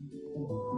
UXMX,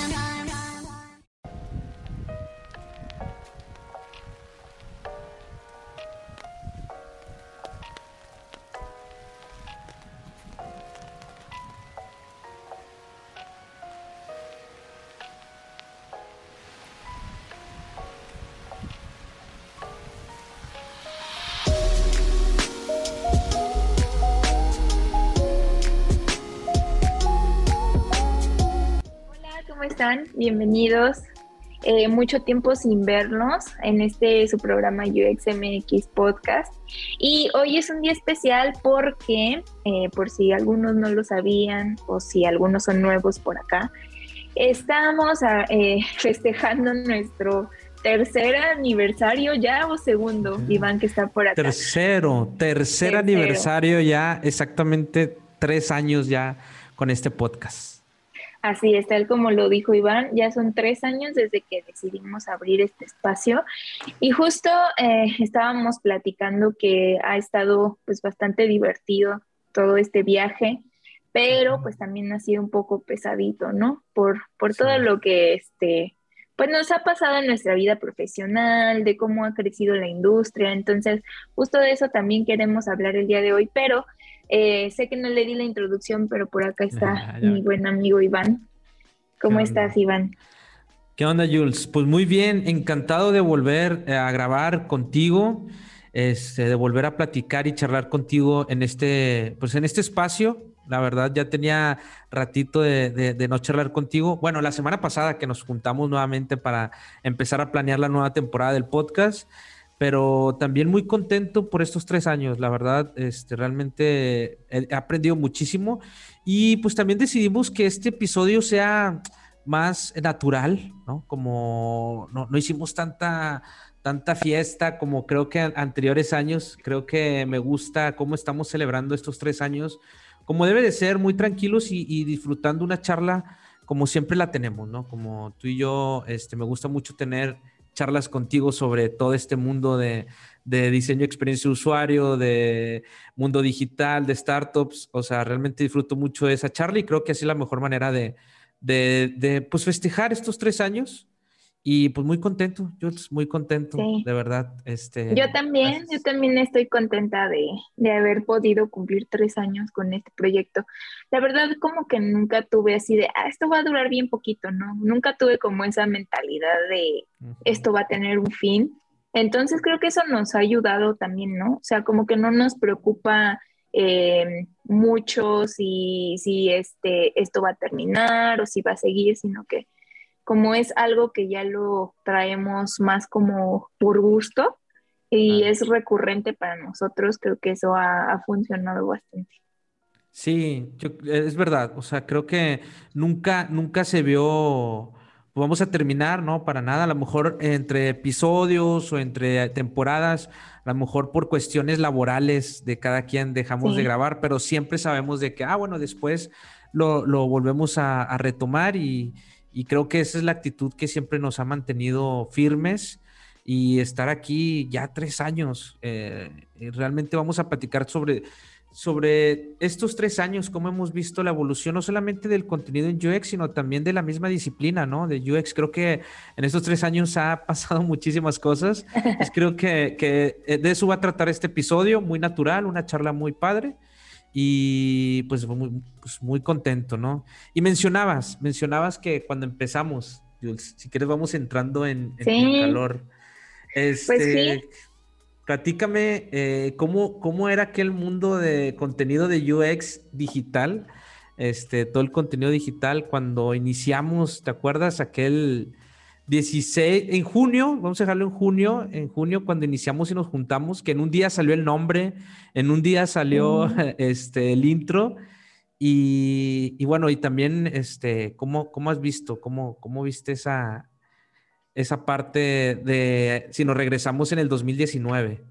Bienvenidos. Eh, mucho tiempo sin vernos en este su programa UXMX Podcast. Y hoy es un día especial porque, eh, por si algunos no lo sabían o si algunos son nuevos por acá, estamos ah, eh, festejando nuestro tercer aniversario ya o segundo, Iván, que está por acá. Tercero, tercer aniversario ya, exactamente tres años ya con este podcast. Así es, tal como lo dijo Iván, ya son tres años desde que decidimos abrir este espacio. Y justo eh, estábamos platicando que ha estado pues bastante divertido todo este viaje, pero pues también ha sido un poco pesadito, ¿no? Por, por todo lo que este, pues nos ha pasado en nuestra vida profesional, de cómo ha crecido la industria, entonces justo de eso también queremos hablar el día de hoy, pero eh, sé que no le di la introducción, pero por acá está mi buen amigo Iván. ¿Cómo estás, Iván? ¿Qué onda, Jules? Pues muy bien, encantado de volver eh, a grabar contigo, este, de volver a platicar y charlar contigo en este, pues en este espacio. La verdad, ya tenía ratito de, no charlar contigo. Bueno, la semana pasada que nos juntamos nuevamente para empezar a planear la nueva temporada del podcast pero también muy contento por estos tres años. La verdad, este, realmente he aprendido muchísimo y pues también decidimos que este episodio sea más natural, ¿no? Como no, no hicimos tanta, tanta fiesta como creo que anteriores años. Creo que me gusta cómo estamos celebrando estos tres años, como debe de ser, muy tranquilos y, y disfrutando una charla como siempre la tenemos, ¿no? Como tú y yo, este, me gusta mucho tener charlas contigo sobre todo este mundo de, diseño experiencia de usuario, de mundo digital, de startups. O sea, realmente disfruto mucho de esa charla y creo que así es la mejor manera de, de, pues festejar estos tres años y pues muy contento, yo muy contento, de verdad. Este, yo también, yo también estoy contenta de, de, haber podido cumplir tres años con este proyecto. La verdad, como que nunca tuve así de, ah, esto va a durar bien poquito, ¿no? Nunca tuve como esa mentalidad de, esto va a tener un fin. Entonces creo que eso nos ha ayudado también, ¿no? O sea, como que no nos preocupa eh, mucho si, si este, esto va a terminar o si va a seguir, sino que como es algo que ya lo traemos más como por gusto y es recurrente para nosotros, creo que eso ha, funcionado bastante. Sí, es verdad. O sea, creo que nunca, nunca se vio, vamos a terminar, ¿no? Para nada. A lo mejor entre episodios o entre temporadas, a lo mejor por cuestiones laborales de cada quien dejamos de grabar, pero siempre sabemos de que, ah, bueno, después lo, volvemos a retomar y, y creo que esa es la actitud que siempre nos ha mantenido firmes y estar aquí ya tres años. Eh, realmente vamos a platicar sobre, sobre estos tres años, cómo hemos visto la evolución no solamente del contenido en UX, sino también de la misma disciplina, ¿no? De UX. Creo que en estos tres años ha pasado muchísimas cosas. creo que, que de eso va a tratar este episodio, muy natural, una charla muy padre y pues muy, pues muy contento, ¿no? Y mencionabas, mencionabas que cuando empezamos, si quieres vamos entrando en, calor. Este, pues sí. Platícame eh, ¿cómo, cómo era aquel mundo de contenido de UX digital, este, todo el contenido digital cuando iniciamos, ¿te acuerdas? Aquel 16, en junio, vamos a dejarlo en junio, en junio cuando iniciamos y nos juntamos, que en un día salió el nombre, en un día salió este, el intro Y, bueno, y también, este, ¿cómo, cómo has visto, cómo, cómo viste esa, esa parte de, si nos regresamos en el 2019?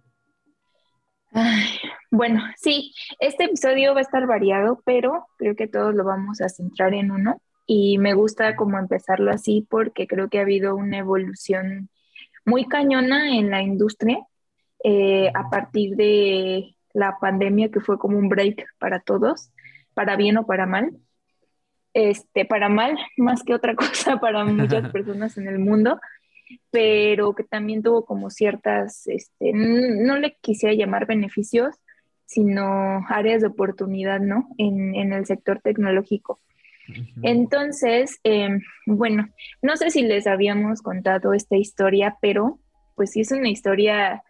bueno, sí, este episodio va a estar variado, pero creo que todos lo vamos a centrar en uno y me gusta como empezarlo así porque creo que ha habido una evolución muy cañona en la industria eh, a partir de la pandemia que fue como un break para todos, para bien o para mal. Este, para mal, más que otra cosa para muchas personas en el mundo, pero que también tuvo como ciertas, este, no le quisiera llamar beneficios, sino áreas de oportunidad, ¿no? En, en el sector tecnológico. Entonces, em, bueno, no sé si les habíamos contado esta historia, pero pues sí es una historia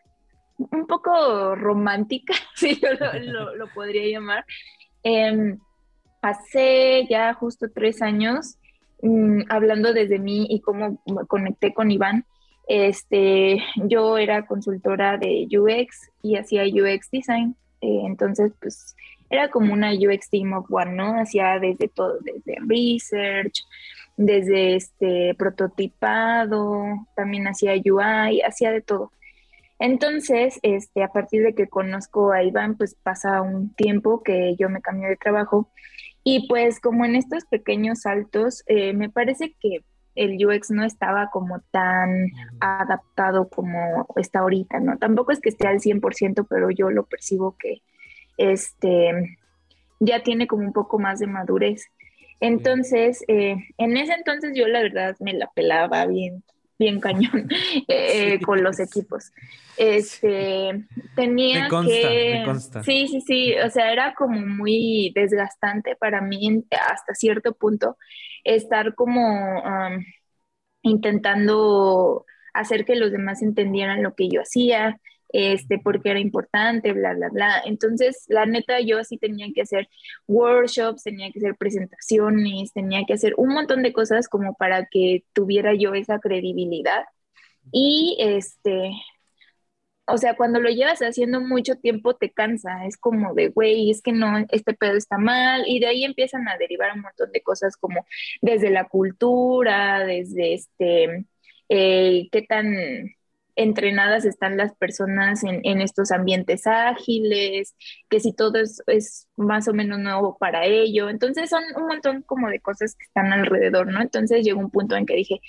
un poco romántica, si yo lo, podría llamar. Em, hace ya justo tres años, mm, hablando desde mí y cómo me conecté con Iván, este, yo era consultora de UX y hacía UX design. Eh, entonces, pues era como una UX Team of One, ¿no? Hacía desde todo, desde research, desde este prototipado, también hacía UI, hacía de todo. Entonces, este, a partir de que conozco a Iván, pues pasa un tiempo que yo me cambié de trabajo y pues como en estos pequeños saltos, eh, me parece que el UX no estaba como tan adaptado como está ahorita, ¿no? Tampoco es que esté al 100%, pero yo lo percibo que este, ya tiene como un poco más de madurez. Entonces, eh, en ese entonces yo la verdad me la pelaba bien, bien cañón eh, con los equipos. Este, tenía que... Sí, sí, sí, o sea, era como muy desgastante para mí hasta cierto punto estar como intentando hacer que los demás entendieran lo que yo hacía, este, porque era importante, bla, bla, bla. Entonces, la neta, yo sí tenía que hacer workshops, tenía que hacer presentaciones, tenía que hacer un montón de cosas como para que tuviera yo esa credibilidad. Y este, o sea, cuando lo llevas haciendo mucho tiempo te cansa, es como de, güey, es que no, este pedo está mal, y de ahí empiezan a derivar un montón de cosas como desde la cultura, desde este, eh, qué tan entrenadas están las personas en, estos ambientes ágiles, que si todo es, más o menos nuevo para ello. Entonces son un montón como de cosas que están alrededor, ¿no? Entonces llegó un punto en que dije,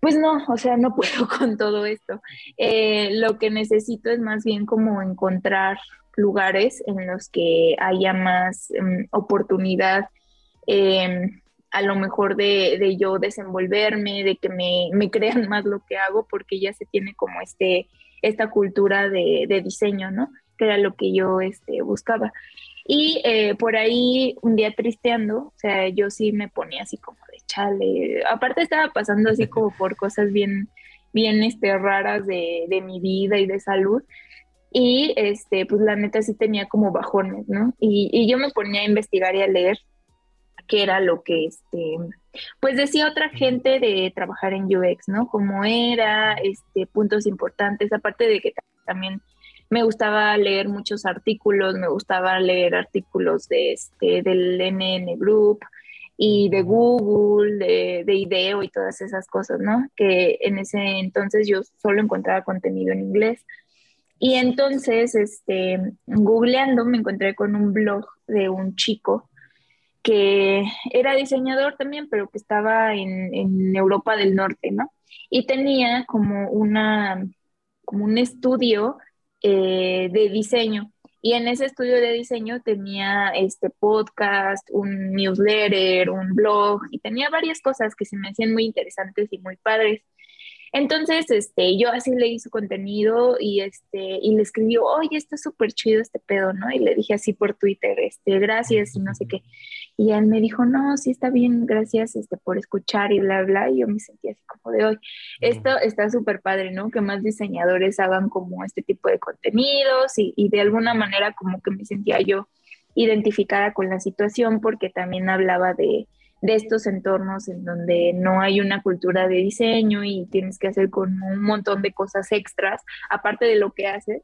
pues no, o sea, no puedo con todo esto. Eh, lo que necesito es más bien como encontrar lugares en los que haya más em, oportunidad. Eh, a lo mejor de, yo desenvolverme, de que me, crean más lo que hago, porque ya se tiene como este, esta cultura de, diseño, ¿no? Que era lo que yo este, buscaba. Y eh, por ahí, un día tristeando, o sea, yo sí me ponía así como de chale. Aparte estaba pasando así como por cosas bien, bien este, raras de, de mi vida y de salud. Y este, pues la neta sí tenía como bajones, ¿no? Y, y yo me ponía a investigar y a leer qué era lo que, este, pues decía otra gente de trabajar en UX, ¿no? Cómo era, este, puntos importantes, aparte de que también me gustaba leer muchos artículos, me gustaba leer artículos de este, del NN Group y de Google, de, de IDEO y todas esas cosas, ¿no? Que en ese entonces yo solo encontraba contenido en inglés. Y entonces, este, googleando, me encontré con un blog de un chico que era diseñador también, pero que estaba en, Europa del Norte, ¿no? Y tenía como, una, como un estudio eh, de diseño. Y en ese estudio de diseño tenía este podcast, un newsletter, un blog y tenía varias cosas que se me hacían muy interesantes y muy padres. Entonces, este, yo así leí su contenido y, este, y le escribió, oye, está súper chido este pedo, ¿no? Y le dije así por Twitter, este, gracias y no sé qué. Y él me dijo, no, sí está bien, gracias este, por escuchar y bla, bla. Y yo me sentí así como de hoy. Esto está súper padre, ¿no? Que más diseñadores hagan como este tipo de contenidos y, y de alguna manera como que me sentía yo identificada con la situación porque también hablaba de de estos entornos en donde no hay una cultura de diseño y tienes que hacer con un montón de cosas extras, aparte de lo que haces,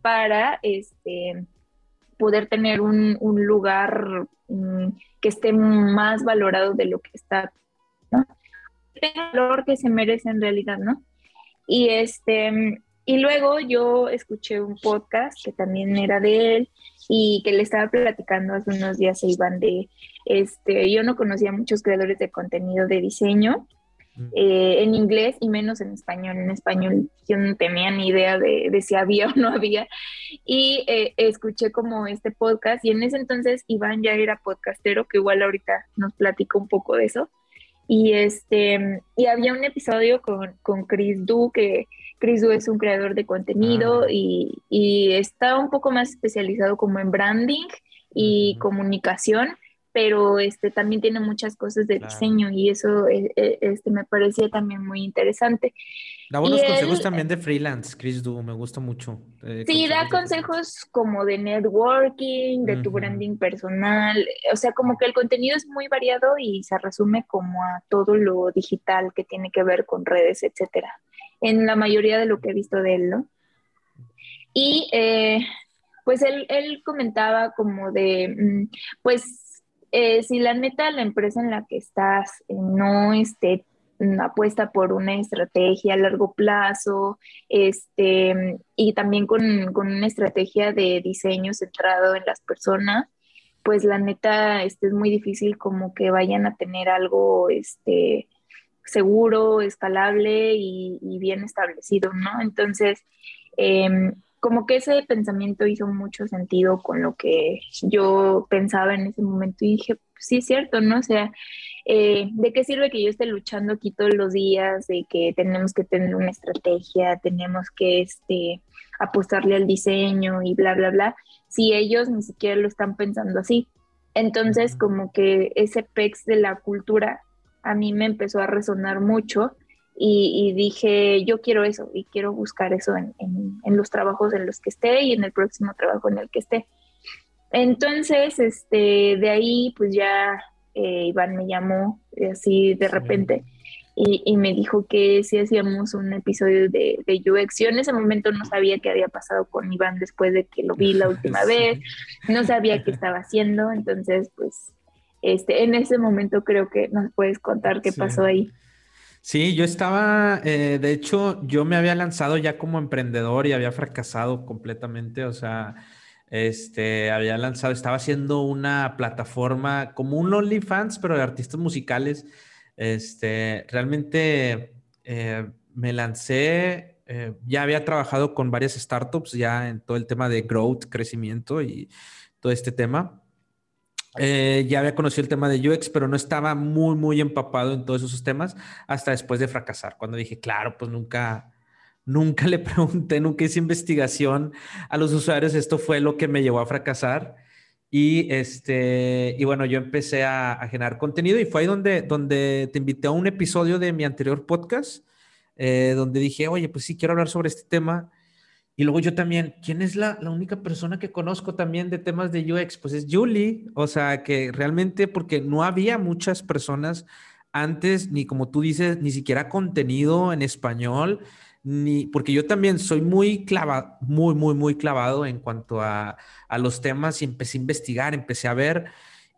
para este poder tener un, lugar mm, que esté más valorado de lo que está, ¿no? El valor que se merece en realidad, ¿no? Y este, y luego yo escuché un podcast que también era de él y que le estaba platicando hace unos días a Iván de, este, yo no conocía muchos creadores de contenido de diseño. Eh, en inglés y menos en español. En español yo no tenía ni idea de, si había o no había. Y eh, escuché como este podcast y en ese entonces Iván ya era podcastero, que igual ahorita nos platicó un poco de eso. Y, este, y había un episodio con, con Chris Du que Chris Du es un creador de contenido ah. y, y, está un poco más especializado como en branding y comunicación, pero este, también tiene muchas cosas de diseño y eso eh, eh, este, me parecía también muy interesante. Da buenos consejos también de freelance, Chris Du, me gusta mucho. Eh, sí, da consejos como de networking, de tu branding personal, o sea, como que el contenido es muy variado y se resume como a todo lo digital que tiene que ver con redes, etcétera en la mayoría de lo que he visto de él, ¿no? Y eh, pues él, comentaba como de, mm, pues eh, si la neta la empresa en la que estás eh, no esté mm, apuesta por una estrategia a largo plazo, este, y también con, con, una estrategia de diseño centrado en las personas, pues la neta este, es muy difícil como que vayan a tener algo, este, seguro, escalable y, bien establecido, ¿no? Entonces, em, como que ese pensamiento hizo mucho sentido con lo que yo pensaba en ese momento y dije, sí es cierto, ¿no? O sea, eh, ¿de qué sirve que yo esté luchando aquí todos los días? De que tenemos que tener una estrategia, tenemos que este, apostarle al diseño y bla, bla, bla, si ellos ni siquiera lo están pensando así. Entonces, como que ese pex de la cultura a mí me empezó a resonar mucho y, dije, yo quiero eso y quiero buscar eso en, los trabajos en los que esté y en el próximo trabajo en el que esté. Entonces, este, de ahí, pues ya eh, Iván me llamó así de repente y, me dijo que si hacíamos un episodio de, de, UX. Yo en ese momento no sabía qué había pasado con Iván después de que lo vi la última vez, no sabía qué estaba haciendo, entonces, pues este, en ese momento creo que nos puedes contar qué pasó ahí. Sí, yo estaba, eh, de hecho, yo me había lanzado ya como emprendedor y había fracasado completamente, o sea, este, había lanzado, estaba haciendo una plataforma como un OnlyFans, pero de artistas musicales. Este, realmente eh, me lancé, eh, ya había trabajado con varias startups ya en todo el tema de growth, crecimiento y todo este tema. Eh, ya había conocido el tema de UX, pero no estaba muy, muy empapado en todos esos temas hasta después de fracasar. Cuando dije, claro, pues nunca, nunca le pregunté, nunca hice investigación a los usuarios. Esto fue lo que me llevó a fracasar. Y, este, y bueno, yo empecé a, generar contenido y fue ahí donde, donde te invité a un episodio de mi anterior podcast, eh, donde dije, oye, pues sí, quiero hablar sobre este tema. Y luego yo también, ¿quién es la, la, única persona que conozco también de temas de UX? Pues es Julie, o sea, que realmente porque no había muchas personas antes, ni como tú dices, ni siquiera contenido en español, ni porque yo también soy muy clavado, muy, muy, muy clavado en cuanto a, a los temas y empecé a investigar, empecé a ver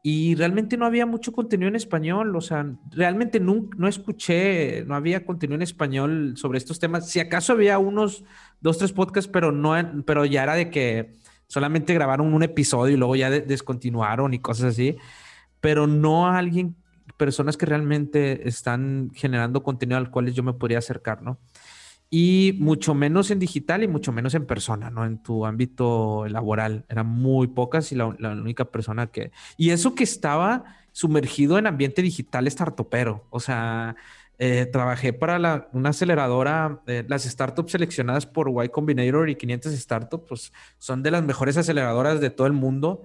y realmente no había mucho contenido en español, o sea, realmente no, no escuché, no había contenido en español sobre estos temas. Si acaso había unos dos, tres podcasts, pero, no, pero ya era de que solamente grabaron un episodio y luego ya descontinuaron y cosas así, pero no a alguien, personas que realmente están generando contenido al cual yo me podría acercar, ¿no? Y mucho menos en digital y mucho menos en persona, ¿no? En tu ámbito laboral. Eran muy pocas y la, única persona que... Y eso que estaba sumergido en ambiente digital startupero. O sea, eh, trabajé para una aceleradora, eh, las startups seleccionadas por Y Combinator y 500 Startups, pues son de las mejores aceleradoras de todo el mundo.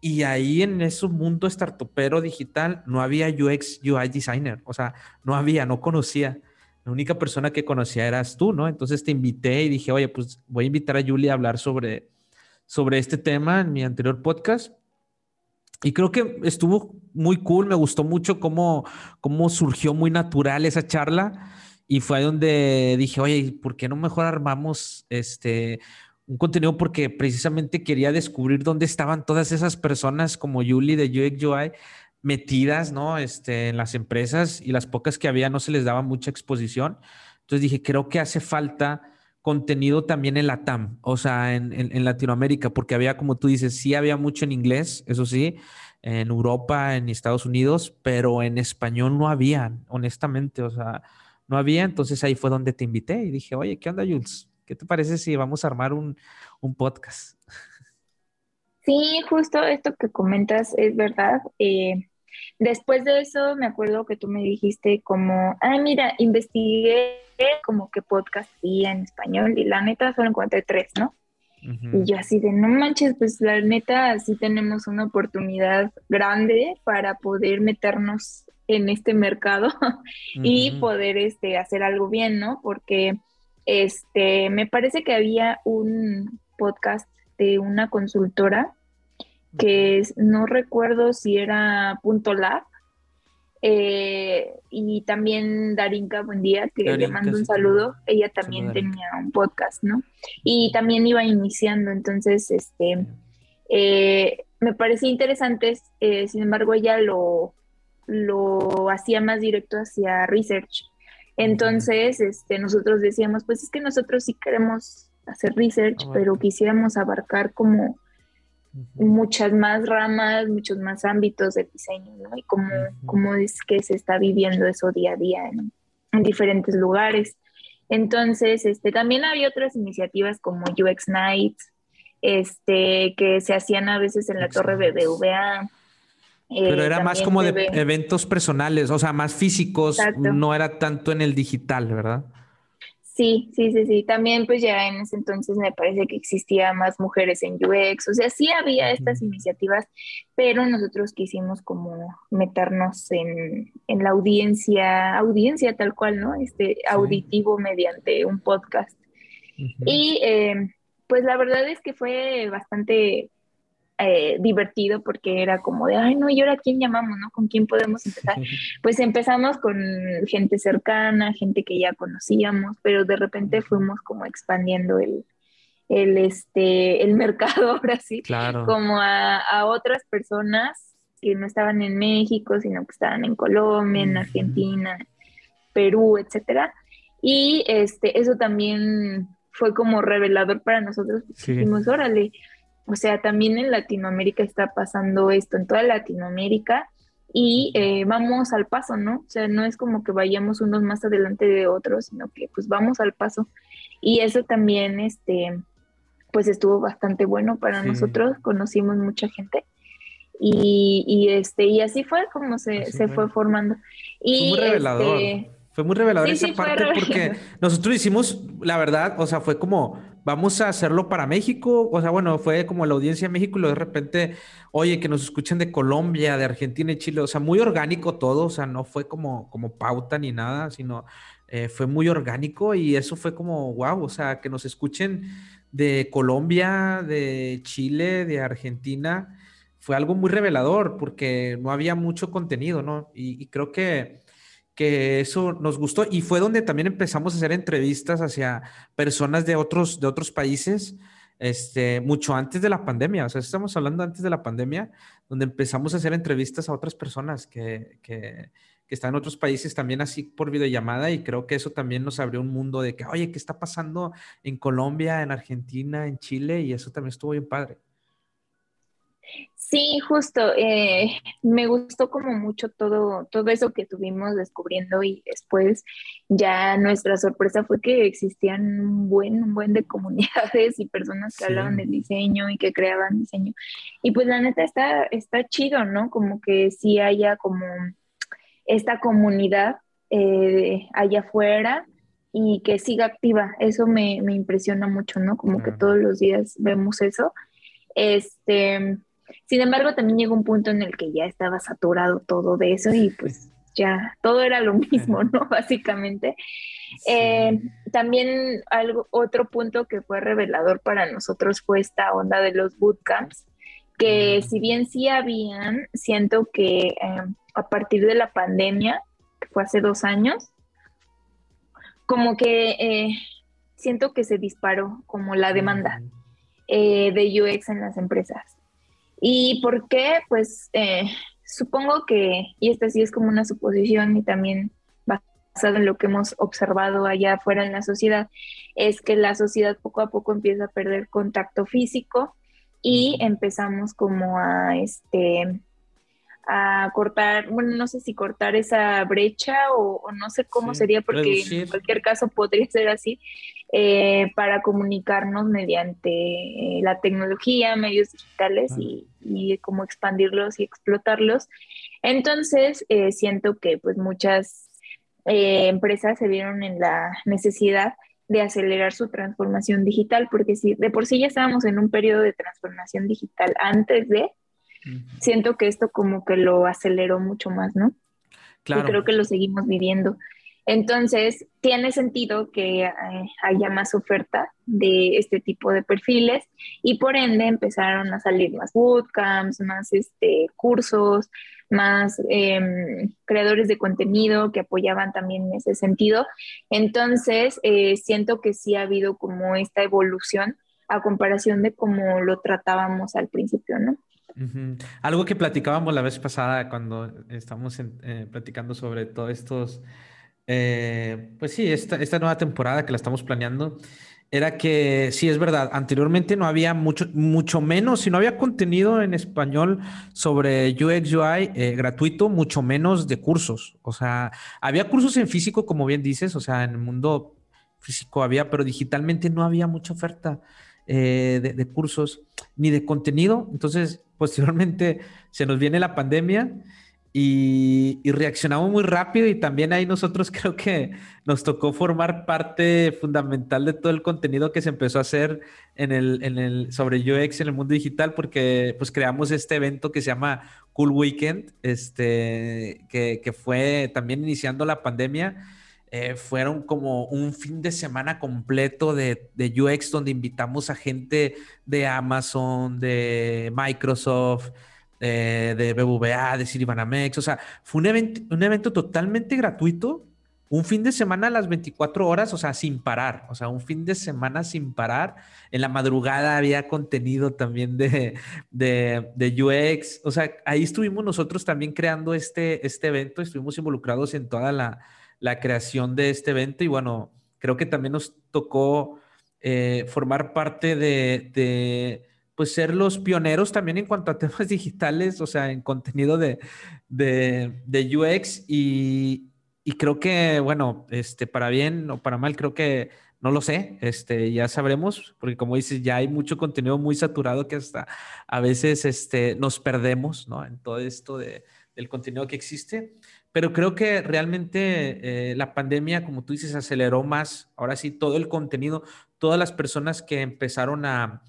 Y ahí en ese mundo startupero digital no había UX, UI designer. O sea, no había, no conocía la única persona que conocía eras tú, ¿no? Entonces te invité y dije, oye, pues voy a invitar a Julia a hablar sobre, sobre este tema en mi anterior podcast. Y creo que estuvo muy cool, me gustó mucho cómo, cómo surgió muy natural esa charla. Y fue ahí donde dije, oye, ¿por qué no mejor armamos este, un contenido porque precisamente quería descubrir dónde estaban todas esas personas como Yuli de UX UI metidas, ¿no? Este, en las empresas y las pocas que había no se les daba mucha exposición. Entonces dije, creo que hace falta contenido también en la TAM, o sea, en, en, Latinoamérica, porque había, como tú dices, sí había mucho en inglés, eso sí, en Europa, en Estados Unidos, pero en español no había, honestamente, o sea, no había, entonces ahí fue donde te invité y dije, oye, ¿qué onda, Jules? ¿Qué te parece si vamos a armar un, un podcast? Sí, justo esto que comentas es verdad. Eh, después de eso, me acuerdo que tú me dijiste como, ah, mira, investigué como que podcast y en español y la neta solo encontré tres, ¿no? Y yo así de, no manches, pues la neta sí tenemos una oportunidad grande para poder meternos en este mercado y poder este, hacer algo bien, ¿no? Porque este, me parece que había un podcast de una consultora que no recuerdo si era Punto Lab, eh, y también Darinka, buen día, que le mando un saludo. Ella también tenía un podcast, ¿no? Y también iba iniciando, entonces, este, eh, me parecía interesante, eh, sin embargo, ella lo, lo hacía más directo hacia research. Entonces, este, nosotros decíamos, pues es que nosotros sí queremos hacer research, pero quisiéramos abarcar como muchas más ramas, muchos más ámbitos de diseño, ¿no? Y cómo, es que se está viviendo eso día a día en, diferentes lugares. Entonces, este, también había otras iniciativas como UX Nights, este, que se hacían a veces en la torre BBVA. Pero era más como de eventos personales, o sea, más físicos, no era tanto en el digital, ¿verdad? Sí, sí, sí, sí. También pues ya en ese entonces me parece que existía más mujeres en UX, o sea, sí había estas iniciativas, pero nosotros quisimos como meternos en, la audiencia, audiencia tal cual, ¿no? Este auditivo mediante un podcast. Y eh, pues la verdad es que fue bastante eh, divertido porque era como de, ay, no, ¿y ahora quién llamamos, no? ¿Con quién podemos empezar? Pues empezamos con gente cercana, gente que ya conocíamos, pero de repente fuimos como expandiendo el, el, este, el mercado ahora sí, como a, a, otras personas que no estaban en México, sino que estaban en Colombia, en Argentina, Perú, etcétera. Y este, eso también fue como revelador para nosotros. Dijimos, órale, o sea, también en Latinoamérica está pasando esto, en toda Latinoamérica, y eh, vamos al paso, ¿no? O sea, no es como que vayamos unos más adelante de otros, sino que pues vamos al paso. Y eso también, este, pues estuvo bastante bueno para nosotros, conocimos mucha gente. Y, y, este, y así fue como se, se fue. formando. Y fue muy revelador. Este, fue muy revelador esa parte porque nosotros hicimos, la verdad, o sea, fue como vamos a hacerlo para México. O sea, bueno, fue como la audiencia de México y de repente, oye, que nos escuchen de Colombia, de Argentina y Chile. O sea, muy orgánico todo. O sea, no fue como, como pauta ni nada, sino eh, fue muy orgánico y eso fue como, wow, o sea, que nos escuchen de Colombia, de Chile, de Argentina. Fue algo muy revelador porque no había mucho contenido, ¿no? y creo que que eso nos gustó y fue donde también empezamos a hacer entrevistas hacia personas de otros, de otros países, este, mucho antes de la pandemia, o sea, estamos hablando antes de la pandemia, donde empezamos a hacer entrevistas a otras personas que, que, que están en otros países también así por videollamada y creo que eso también nos abrió un mundo de que, oye, ¿qué está pasando en Colombia, en Argentina, en Chile? Y eso también estuvo bien padre. Sí, justo. Eh, me gustó como mucho todo, todo eso que tuvimos descubriendo y después ya nuestra sorpresa fue que existían un buen, un buen de comunidades y personas que hablaban del diseño y que creaban diseño. Y pues la neta está, está chido, ¿no? Como que sí haya como esta comunidad eh, allá afuera y que siga activa. Eso me, me impresiona mucho, ¿no? Como que todos los días vemos eso. Este sin embargo, también llegó un punto en el que ya estaba saturado todo de eso y pues ya todo era lo mismo, ¿no? Básicamente. Eh, también algo, otro punto que fue revelador para nosotros fue esta onda de los bootcamps, que si bien sí habían, siento que eh, a partir de la pandemia, que fue hace dos años, como que eh, siento que se disparó como la demanda eh, de UX en las empresas. ¿Y por qué? Pues eh, supongo que, y esta sí es como una suposición y también basado en lo que hemos observado allá afuera en la sociedad, es que la sociedad poco a poco empieza a perder contacto físico y empezamos como a este a cortar, bueno, no sé si cortar esa brecha o, no sé cómo sería, porque en cualquier caso podría ser así, eh, para comunicarnos mediante eh, la tecnología, medios digitales y, y, como expandirlos y explotarlos. Entonces, eh, siento que pues muchas empresas se vieron en la necesidad de acelerar su transformación digital, porque si de por sí ya estábamos en un periodo de transformación digital antes de, siento que esto como que lo aceleró mucho más, ¿no? Claro. Y creo que lo seguimos viviendo. Entonces, tiene sentido que eh, haya más oferta de este tipo de perfiles y por ende empezaron a salir más bootcamps, más este, cursos, más em, creadores de contenido que apoyaban también en ese sentido. Entonces, eh, siento que sí ha habido como esta evolución a comparación de cómo lo tratábamos al principio, ¿no? Algo que platicábamos la vez pasada cuando estábamos eh, platicando sobre todos estos, eh, pues sí, esta, esta, nueva temporada que la estamos planeando, era que sí es verdad, anteriormente no había mucho, mucho menos, si no había contenido en español sobre UX UI eh, gratuito, mucho menos de cursos. O sea, había cursos en físico, como bien dices, o sea, en el mundo físico había, pero digitalmente no había mucha oferta. de, de, cursos ni de contenido. Entonces, posteriormente se nos viene la pandemia y, reaccionamos muy rápido y también ahí nosotros creo que nos tocó formar parte fundamental de todo el contenido que se empezó a hacer en el, sobre UX en el mundo digital porque pues creamos este evento que se llama Cool Weekend, este, que fue también iniciando la pandemia. Eh, fueron como un fin de semana completo de, UX donde invitamos a gente de Amazon, de Microsoft, eh, de BBVA, de Citibanamex. O sea, fue un evento, un evento totalmente gratuito, un fin de semana a las 24 horas, o sea, sin parar. O sea, un fin de semana sin parar. En la madrugada había contenido también de, de, de UX. O sea, ahí estuvimos nosotros también creando este, este evento, estuvimos involucrados en toda la la creación de este evento y bueno, creo que también nos tocó eh, formar parte de, pues ser los pioneros también en cuanto a temas digitales, o sea, en contenido de, de, UX y, y, creo que, bueno, este, para bien o para mal, creo que no lo sé, este, ya sabremos, porque como dices, ya hay mucho contenido muy saturado que hasta a veces este, nos perdemos, ¿no? En todo esto de, del contenido que existe. Pero creo que realmente eh, la pandemia, como tú dices, aceleró más, ahora sí, todo el contenido, todas las personas que empezaron a,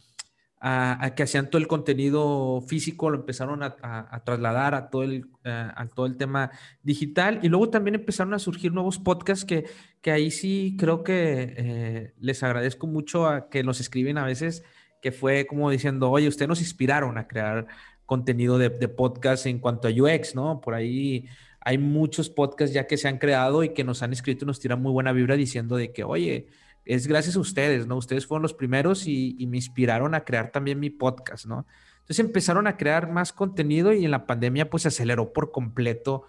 que hacían todo el contenido físico, lo empezaron a, trasladar a todo, el, a todo el tema digital. Y luego también empezaron a surgir nuevos podcasts que, que ahí sí creo que eh, les agradezco mucho a que nos escriben a veces, que fue como diciendo, oye, ustedes nos inspiraron a crear contenido de, de podcast en cuanto a UX, ¿no? Por ahí hay muchos podcasts ya que se han creado y que nos han escrito y nos tiran muy buena vibra diciendo de que, oye, es gracias a ustedes, ¿no? Ustedes fueron los primeros y, me inspiraron a crear también mi podcast, ¿no? Entonces empezaron a crear más contenido y en la pandemia pues se aceleró por completo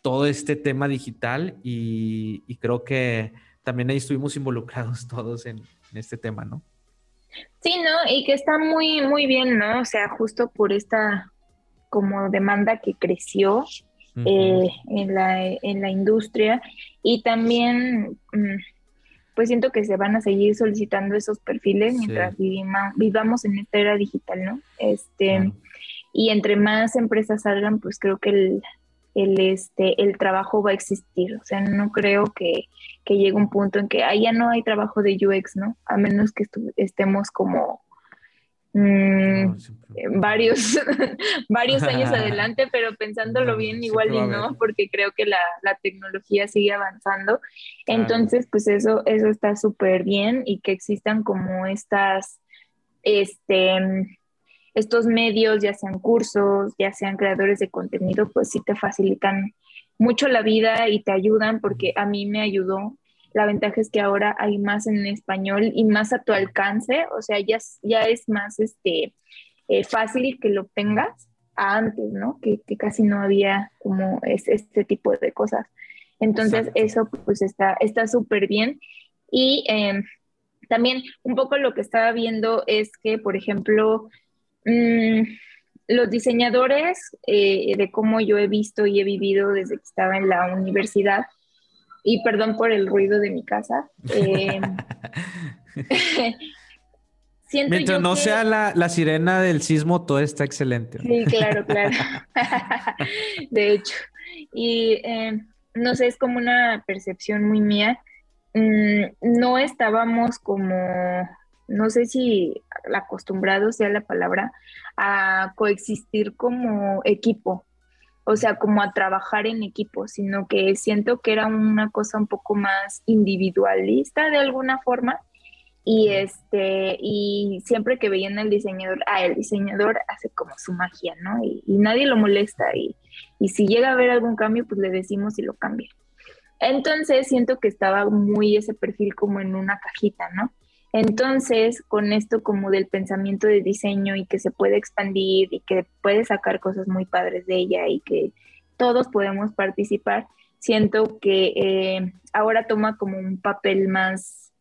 todo este tema digital y, creo que también ahí estuvimos involucrados todos en, en, este tema, ¿no? Sí, ¿no? Y que está muy, muy bien, ¿no? O sea, justo por esta como demanda que creció, eh, en, la, en la industria y también mm, pues siento que se van a seguir solicitando esos perfiles mientras vivamos en esta era digital, ¿no? Este, y entre más empresas salgan, pues creo que el, el, este, el trabajo va a existir. O sea, no creo que, que llegue un punto en que ah, ya no hay trabajo de UX, ¿no? A menos que estemos como Mm, varios, varios años adelante, pero pensándolo bien, igual y no, porque creo que la, tecnología sigue avanzando. Entonces, pues eso, eso está súper bien y que existan como estas, este, estos medios, ya sean cursos, ya sean creadores de contenido, pues sí te facilitan mucho la vida y te ayudan porque a mí me ayudó La ventaja es que ahora hay más en español y más a tu alcance, o sea, ya, ya es más este, eh, fácil que lo obtengas a antes, ¿no? Que, casi no había como este tipo de cosas. Entonces, eso pues está súper bien. Y em, también un poco lo que estaba viendo es que, por ejemplo, mm, los diseñadores, eh, de cómo yo he visto y he vivido desde que estaba en la universidad, y perdón por el ruido de mi casa. Eh, Mientras no sea la, sirena del sismo, todo está excelente. Sí, claro, claro. de hecho. Y eh, no sé, es como una percepción muy mía. Mm, no estábamos como, no sé si acostumbrados sea la palabra, a coexistir como equipo o sea, como a trabajar en equipo, sino que siento que era una cosa un poco más individualista de alguna forma. Y este, y siempre que veían al diseñador, ah, el diseñador hace como su magia, ¿no? Y, nadie lo molesta. Y, y si llega a haber algún cambio, pues le decimos y lo cambia. Entonces siento que estaba muy ese perfil como en una cajita, ¿no? Entonces, con esto como del pensamiento de diseño y que se puede expandir y que puede sacar cosas muy padres de ella y que todos podemos participar, siento que eh, ahora toma como un papel más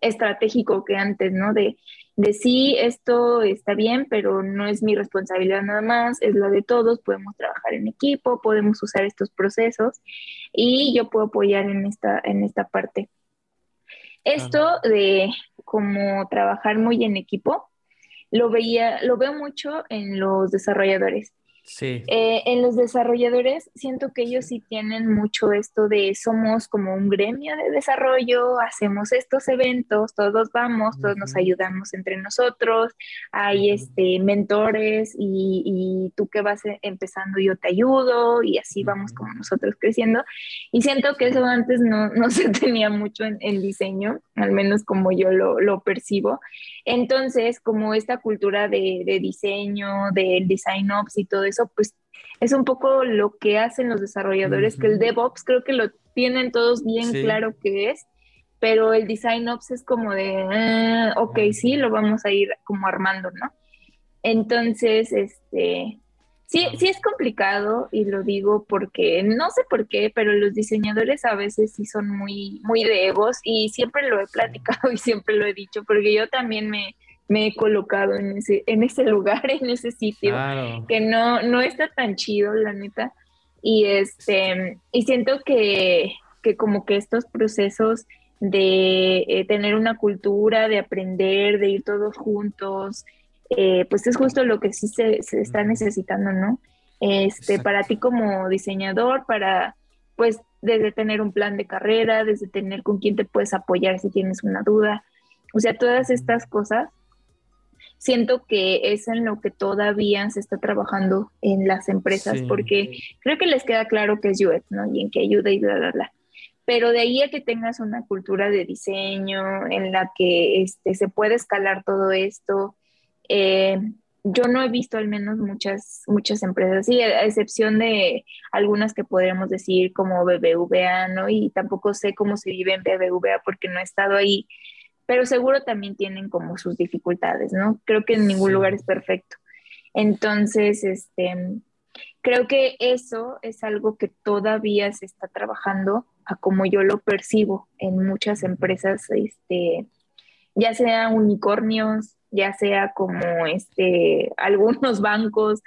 estratégico que antes, ¿no? De, de sí, esto está bien, pero no es mi responsabilidad nada más, es la de todos, podemos trabajar en equipo, podemos usar estos procesos y yo puedo apoyar en esta, en esta parte. Esto de como trabajar muy en equipo, lo veía, lo veo mucho en los desarrolladores. Sí. Eh, en los desarrolladores siento que ellos sí tienen mucho esto de somos como un gremio de desarrollo, hacemos estos eventos, todos vamos, todos nos ayudamos entre nosotros, hay este mentores y, y, tú que vas e, empezando yo te ayudo y así vamos como nosotros creciendo. Y siento que eso antes no, no se tenía mucho en, en, diseño, al menos como yo lo, lo percibo. Entonces, como esta cultura de, de diseño, del design ops y todo eso, pues es un poco lo que hacen los desarrolladores, que el DevOps creo que lo tienen todos bien claro que es, pero el Design Ops es como de, ah, ok, sí, lo vamos a ir como armando, ¿no? Entonces, este, sí, sí es complicado y lo digo porque no sé por qué, pero los diseñadores a veces sí son muy, muy de egos y siempre lo he platicado y siempre lo he dicho, porque yo también me, me he colocado en ese, en ese lugar, en ese sitio, que no, no está tan chido, la neta. Y este, y siento que, que como que estos procesos de eh, tener una cultura, de aprender, de ir todos juntos, eh, pues es justo lo que sí se, se está necesitando, ¿no? Este, para ti como diseñador, para, pues, desde tener un plan de carrera, desde tener con quién te puedes apoyar si tienes una duda. O sea, todas estas cosas siento que es en lo que todavía se está trabajando en las empresas, porque creo que les queda claro que es UX, ¿no? Y en que ayuda y bla, bla, bla. Pero de ahí a que tengas una cultura de diseño en la que este, se puede escalar todo esto, eh, yo no he visto al menos muchas, muchas empresas, sí, a excepción de algunas que podríamos decir como BBVA, ¿no? Y tampoco sé cómo se vive en BBVA porque no he estado ahí, pero seguro también tienen como sus dificultades, ¿no? Creo que en ningún lugar es perfecto. Entonces, este, creo que eso es algo que todavía se está trabajando a como yo lo percibo en muchas empresas, este, ya sea unicornios, ya sea como este, algunos bancos,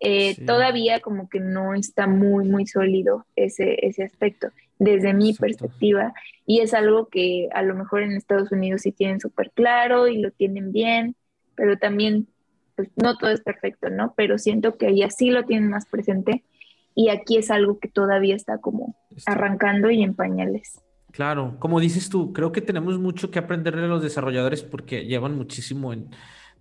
eh, todavía como que no está muy, muy sólido ese, ese aspecto desde mi perspectiva y es algo que a lo mejor en Estados Unidos sí tienen súper claro y lo tienen bien, pero también pues, no todo es perfecto, ¿no? Pero siento que allá sí lo tienen más presente y aquí es algo que todavía está como arrancando y en pañales. Claro, como dices tú, creo que tenemos mucho que aprender de los desarrolladores porque llevan muchísimo en,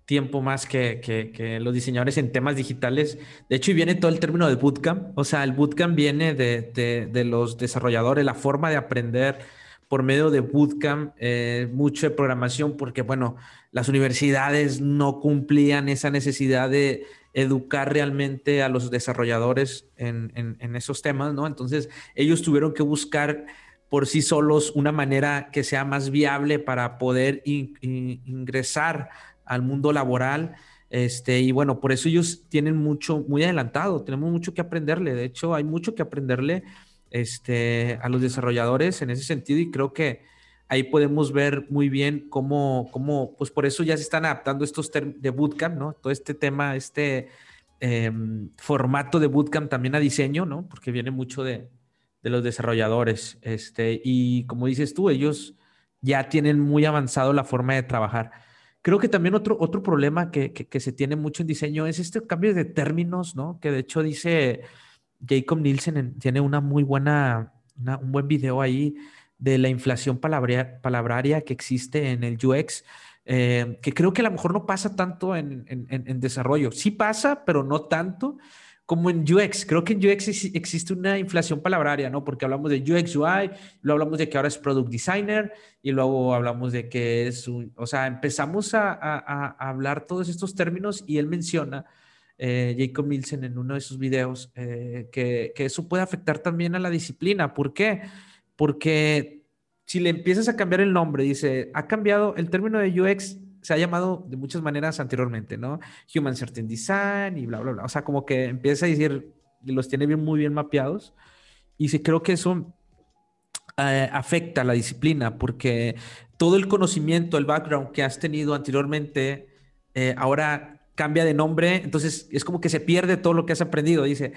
tiempo más que, que, los diseñadores en temas digitales. De hecho, y viene todo el término de bootcamp. O sea, el bootcamp viene de, de, los desarrolladores, la forma de aprender por medio de bootcamp, eh, mucho de programación, porque, bueno, las universidades no cumplían esa necesidad de educar realmente a los desarrolladores en, en, en esos temas, ¿no? Entonces, ellos tuvieron que buscar por sí solos una manera que sea más viable para poder ingresar al mundo laboral. Este, y bueno, por eso ellos tienen mucho, muy adelantado, tenemos mucho que aprenderle. De hecho, hay mucho que aprenderle este, a los desarrolladores en ese sentido y creo que ahí podemos ver muy bien cómo, cómo pues por eso ya se están adaptando estos de bootcamp, ¿no? Todo este tema, este em, formato de bootcamp también a diseño, ¿no? Porque viene mucho de, de los desarrolladores. Este, y como dices tú, ellos ya tienen muy avanzado la forma de trabajar. Creo que también otro, otro problema que, que, se tiene mucho en diseño es este cambio de términos, ¿no? Que de hecho dice Jacob Nielsen, tiene una muy buena, un buen video ahí de la inflación palabraria que existe en el UX, eh, que creo que a lo mejor no pasa tanto en, en, en desarrollo. Sí pasa, pero no tanto como en UX. Creo que en UX existe una inflación palabraria, ¿no? Porque hablamos de UX UI, luego hablamos de que ahora es Product Designer y luego hablamos de que es un, o sea, empezamos a, hablar todos estos términos y él menciona, eh, Jacob Nielsen en uno de sus videos, eh, que, que eso puede afectar también a la disciplina. ¿Por qué? Porque si le empiezas a cambiar el nombre, dice, ha cambiado el término de UX se ha llamado de muchas maneras anteriormente, ¿no? Human Certain Design y bla, bla, bla. O sea, como que empieza a decir, los tiene bien, muy bien mapeados. Y sí creo que eso eh, afecta a la disciplina porque todo el conocimiento, el background que has tenido anteriormente, eh, ahora cambia de nombre. Entonces es como que se pierde todo lo que has aprendido. Dice,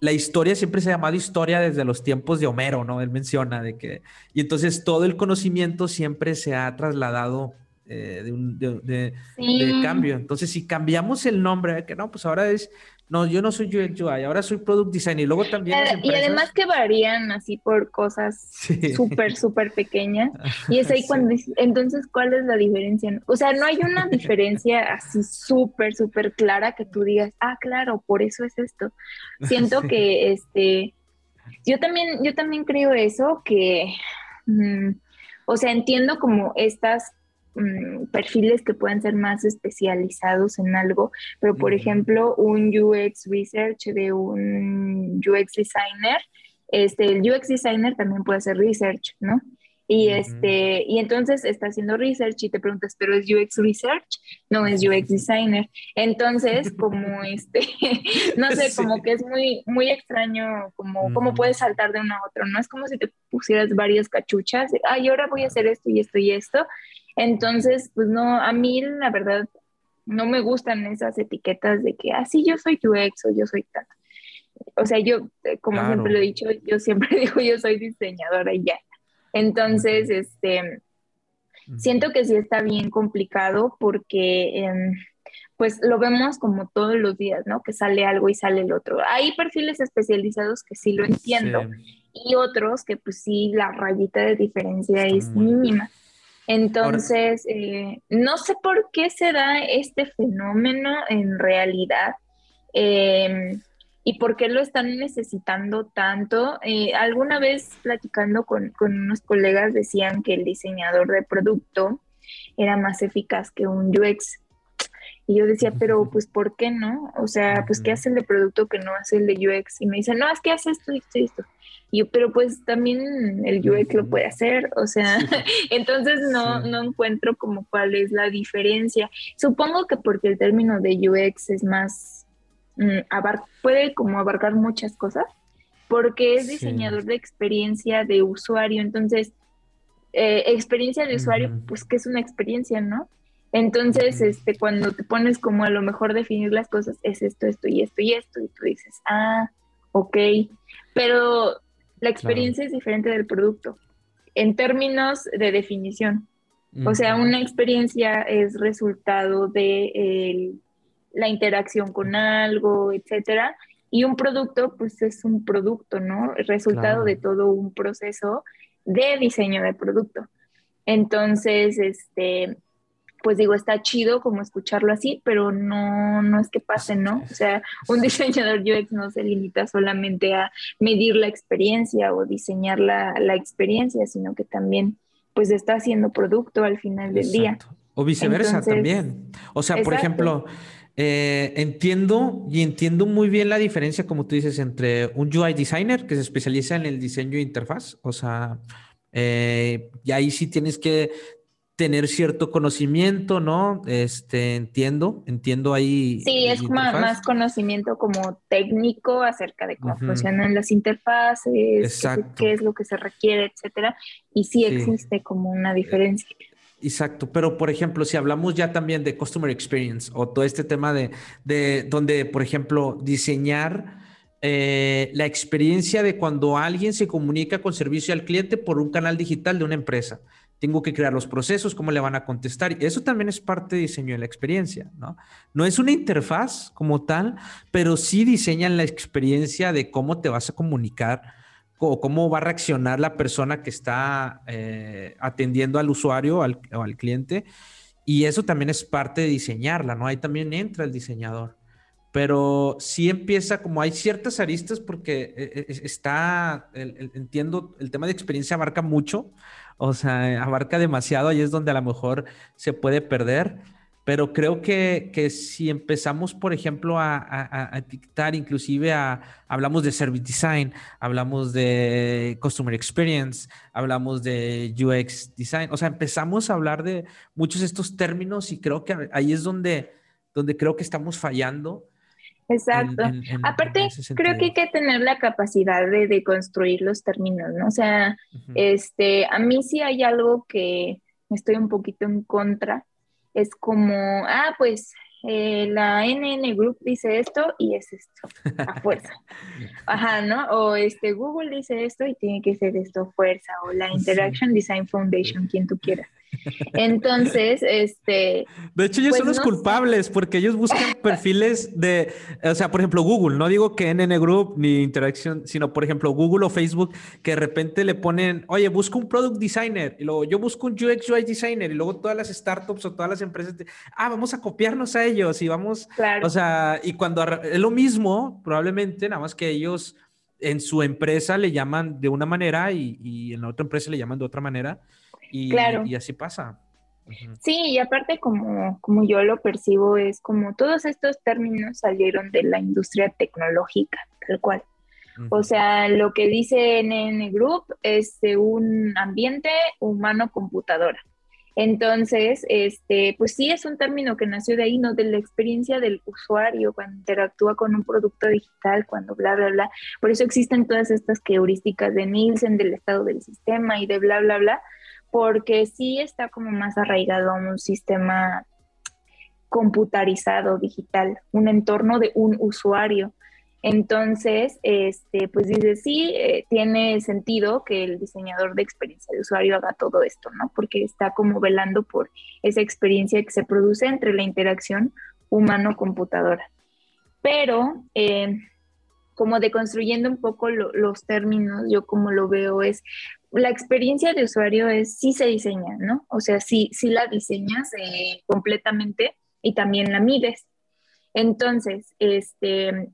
la historia siempre se ha llamado historia desde los tiempos de Homero, ¿no? Él menciona de que... Y entonces todo el conocimiento siempre se ha trasladado eh, de, un, de, cambio. Entonces, si cambiamos el nombre, que no, pues ahora es, no, yo no soy UX UI, ahora soy Product Design y luego también... Y además que varían así por cosas súper, súper pequeñas. Y es ahí cuando entonces, ¿cuál es la diferencia? O sea, no hay una diferencia así súper, súper clara que tú digas, ah, claro, por eso es esto. Siento que, este, yo también, yo también creo eso, que... Mm, o sea, entiendo como estas Mm, perfiles que puedan ser más especializados en algo, pero por ejemplo, un UX research de un UX designer, este, el UX designer también puede hacer research, ¿no? Y, este, y entonces está haciendo research y te preguntas, ¿pero es UX research? No, es UX designer. Entonces, como este, no sé, como que es muy, muy extraño, como cómo puedes saltar de uno a otro, ¿no? Es como si te pusieras varias cachuchas, ay, ahora voy a hacer esto y esto y esto, entonces, pues no, a mí la verdad no me gustan esas etiquetas de que, así ah, yo soy UX o yo soy tal. O sea, yo, eh, como siempre lo he dicho, yo siempre digo, yo soy diseñadora y ya. Entonces, este, siento que sí está bien complicado porque, em, pues lo vemos como todos los días, ¿no? Que sale algo y sale el otro. Hay perfiles especializados que sí lo entiendo y otros que pues sí, la rayita de diferencia es mínima. Entonces, eh, no sé por qué se da este fenómeno en realidad em, y por qué lo están necesitando tanto. Eh, alguna vez platicando con, unos colegas decían que el diseñador de producto era más eficaz que un UX. Y yo decía, pero pues ¿por qué no? O sea, pues ¿qué hace el de producto que no hace el de UX? Y me dicen, no, es que hace esto, esto y esto. Y yo, pero pues también el UX lo puede hacer, o sea, entonces no, no encuentro como cuál es la diferencia. Supongo que porque el término de UX es más, mm, puede como abarcar muchas cosas, porque es diseñador de experiencia de usuario, entonces, eh, experiencia de usuario, pues que es una experiencia, ¿no? Entonces, este, cuando te pones como a lo mejor definir las cosas, es esto, esto y esto y esto, y tú dices, ah, ok, pero la experiencia es diferente del producto en términos de definición. O sea, una experiencia es resultado de la interacción con algo, etcétera. Y un producto, pues es un producto, ¿no? El resultado de todo un proceso de diseño de producto. Entonces, este, pues digo, está chido como escucharlo así, pero no, no es que pase, ¿no? O sea, un diseñador UX no se limita solamente a medir la experiencia o diseñar la, experiencia, sino que también pues está haciendo producto al final del día. O viceversa también. O sea, por ejemplo, eh, entiendo y entiendo muy bien la diferencia, como tú dices, entre un UI designer que se especializa en el diseño de interfaz, o sea, Eh, y ahí sí tienes que tener cierto conocimiento, ¿no? Este, entiendo, entiendo ahí. Sí, es más, conocimiento como técnico acerca de cómo funcionan las interfaces, qué, es lo que se requiere, etcétera. Y sí, existe como una diferencia. Exacto, pero por ejemplo, si hablamos ya también de Customer Experience o todo este tema de, de donde, por ejemplo, diseñar eh, la experiencia de cuando alguien se comunica con servicio al cliente por un canal digital de una empresa tengo que crear los procesos, cómo le van a contestar. Eso también es parte de diseño de la experiencia, ¿no? No es una interfaz como tal, pero sí diseñan la experiencia de cómo te vas a comunicar o cómo va a reaccionar la persona que está eh, atendiendo al usuario o al cliente. Y eso también es parte de diseñarla, ¿no? Ahí también entra el diseñador. Pero sí empieza como hay ciertas aristas porque eh, eh, está, entiendo, el tema de experiencia abarca mucho, o sea, abarca demasiado, ahí es donde a lo mejor se puede perder. Pero creo que, que si empezamos, por ejemplo, a, a, dictar, inclusive a, hablamos de service design, hablamos de customer experience, hablamos de UX design, o sea, empezamos a hablar de muchos de estos términos y creo que ahí es donde, donde creo que estamos fallando Exacto. Aparte, creo que hay que tener la capacidad de, construir los términos, ¿no? O sea, este, a mí sí hay algo que estoy un poquito en contra. Es como, ah, pues eh, la NN Group dice esto y es esto, a fuerza. Ajá, ¿no? O este Google dice esto y tiene que ser esto a fuerza. O la Interaction Design Foundation, quien tú quieras. Entonces, este. De hecho, ellos pues son los culpables porque ellos buscan perfiles de. O sea, por ejemplo, Google. No digo que NN Group ni Interacción, sino por ejemplo, Google o Facebook que de repente le ponen, oye, busco un product designer y luego yo busco un UX UI designer y luego todas las startups o todas las empresas, ah, vamos a copiarnos a ellos y vamos. O sea, y cuando es lo mismo, probablemente, nada más que ellos en su empresa le llaman de una manera y, y en la otra empresa le llaman de otra manera. Y, claro. y así pasa. Sí, y aparte como, como yo lo percibo es como todos estos términos salieron de la industria tecnológica, tal cual. O sea, lo que dice NN Group es de un ambiente humano-computadora. Entonces, este, pues sí es un término que nació de ahí, ¿no? De la experiencia del usuario cuando interactúa con un producto digital, cuando bla, bla, bla. Por eso existen todas estas heurísticas de Nielsen, del estado del sistema y de bla, bla, bla, porque sí está como más arraigado a un sistema computarizado, digital, un entorno de un usuario. Entonces, este, pues dice, sí, eh, tiene sentido que el diseñador de experiencia de usuario haga todo esto, ¿no? Porque está como velando por esa experiencia que se produce entre la interacción humano-computadora. Pero, eh, como deconstruyendo un poco los términos, yo como lo veo es, la experiencia de usuario es sí se diseña, ¿no? O sea, sí, sí la diseñas eh, completamente y también la mides. Entonces, este,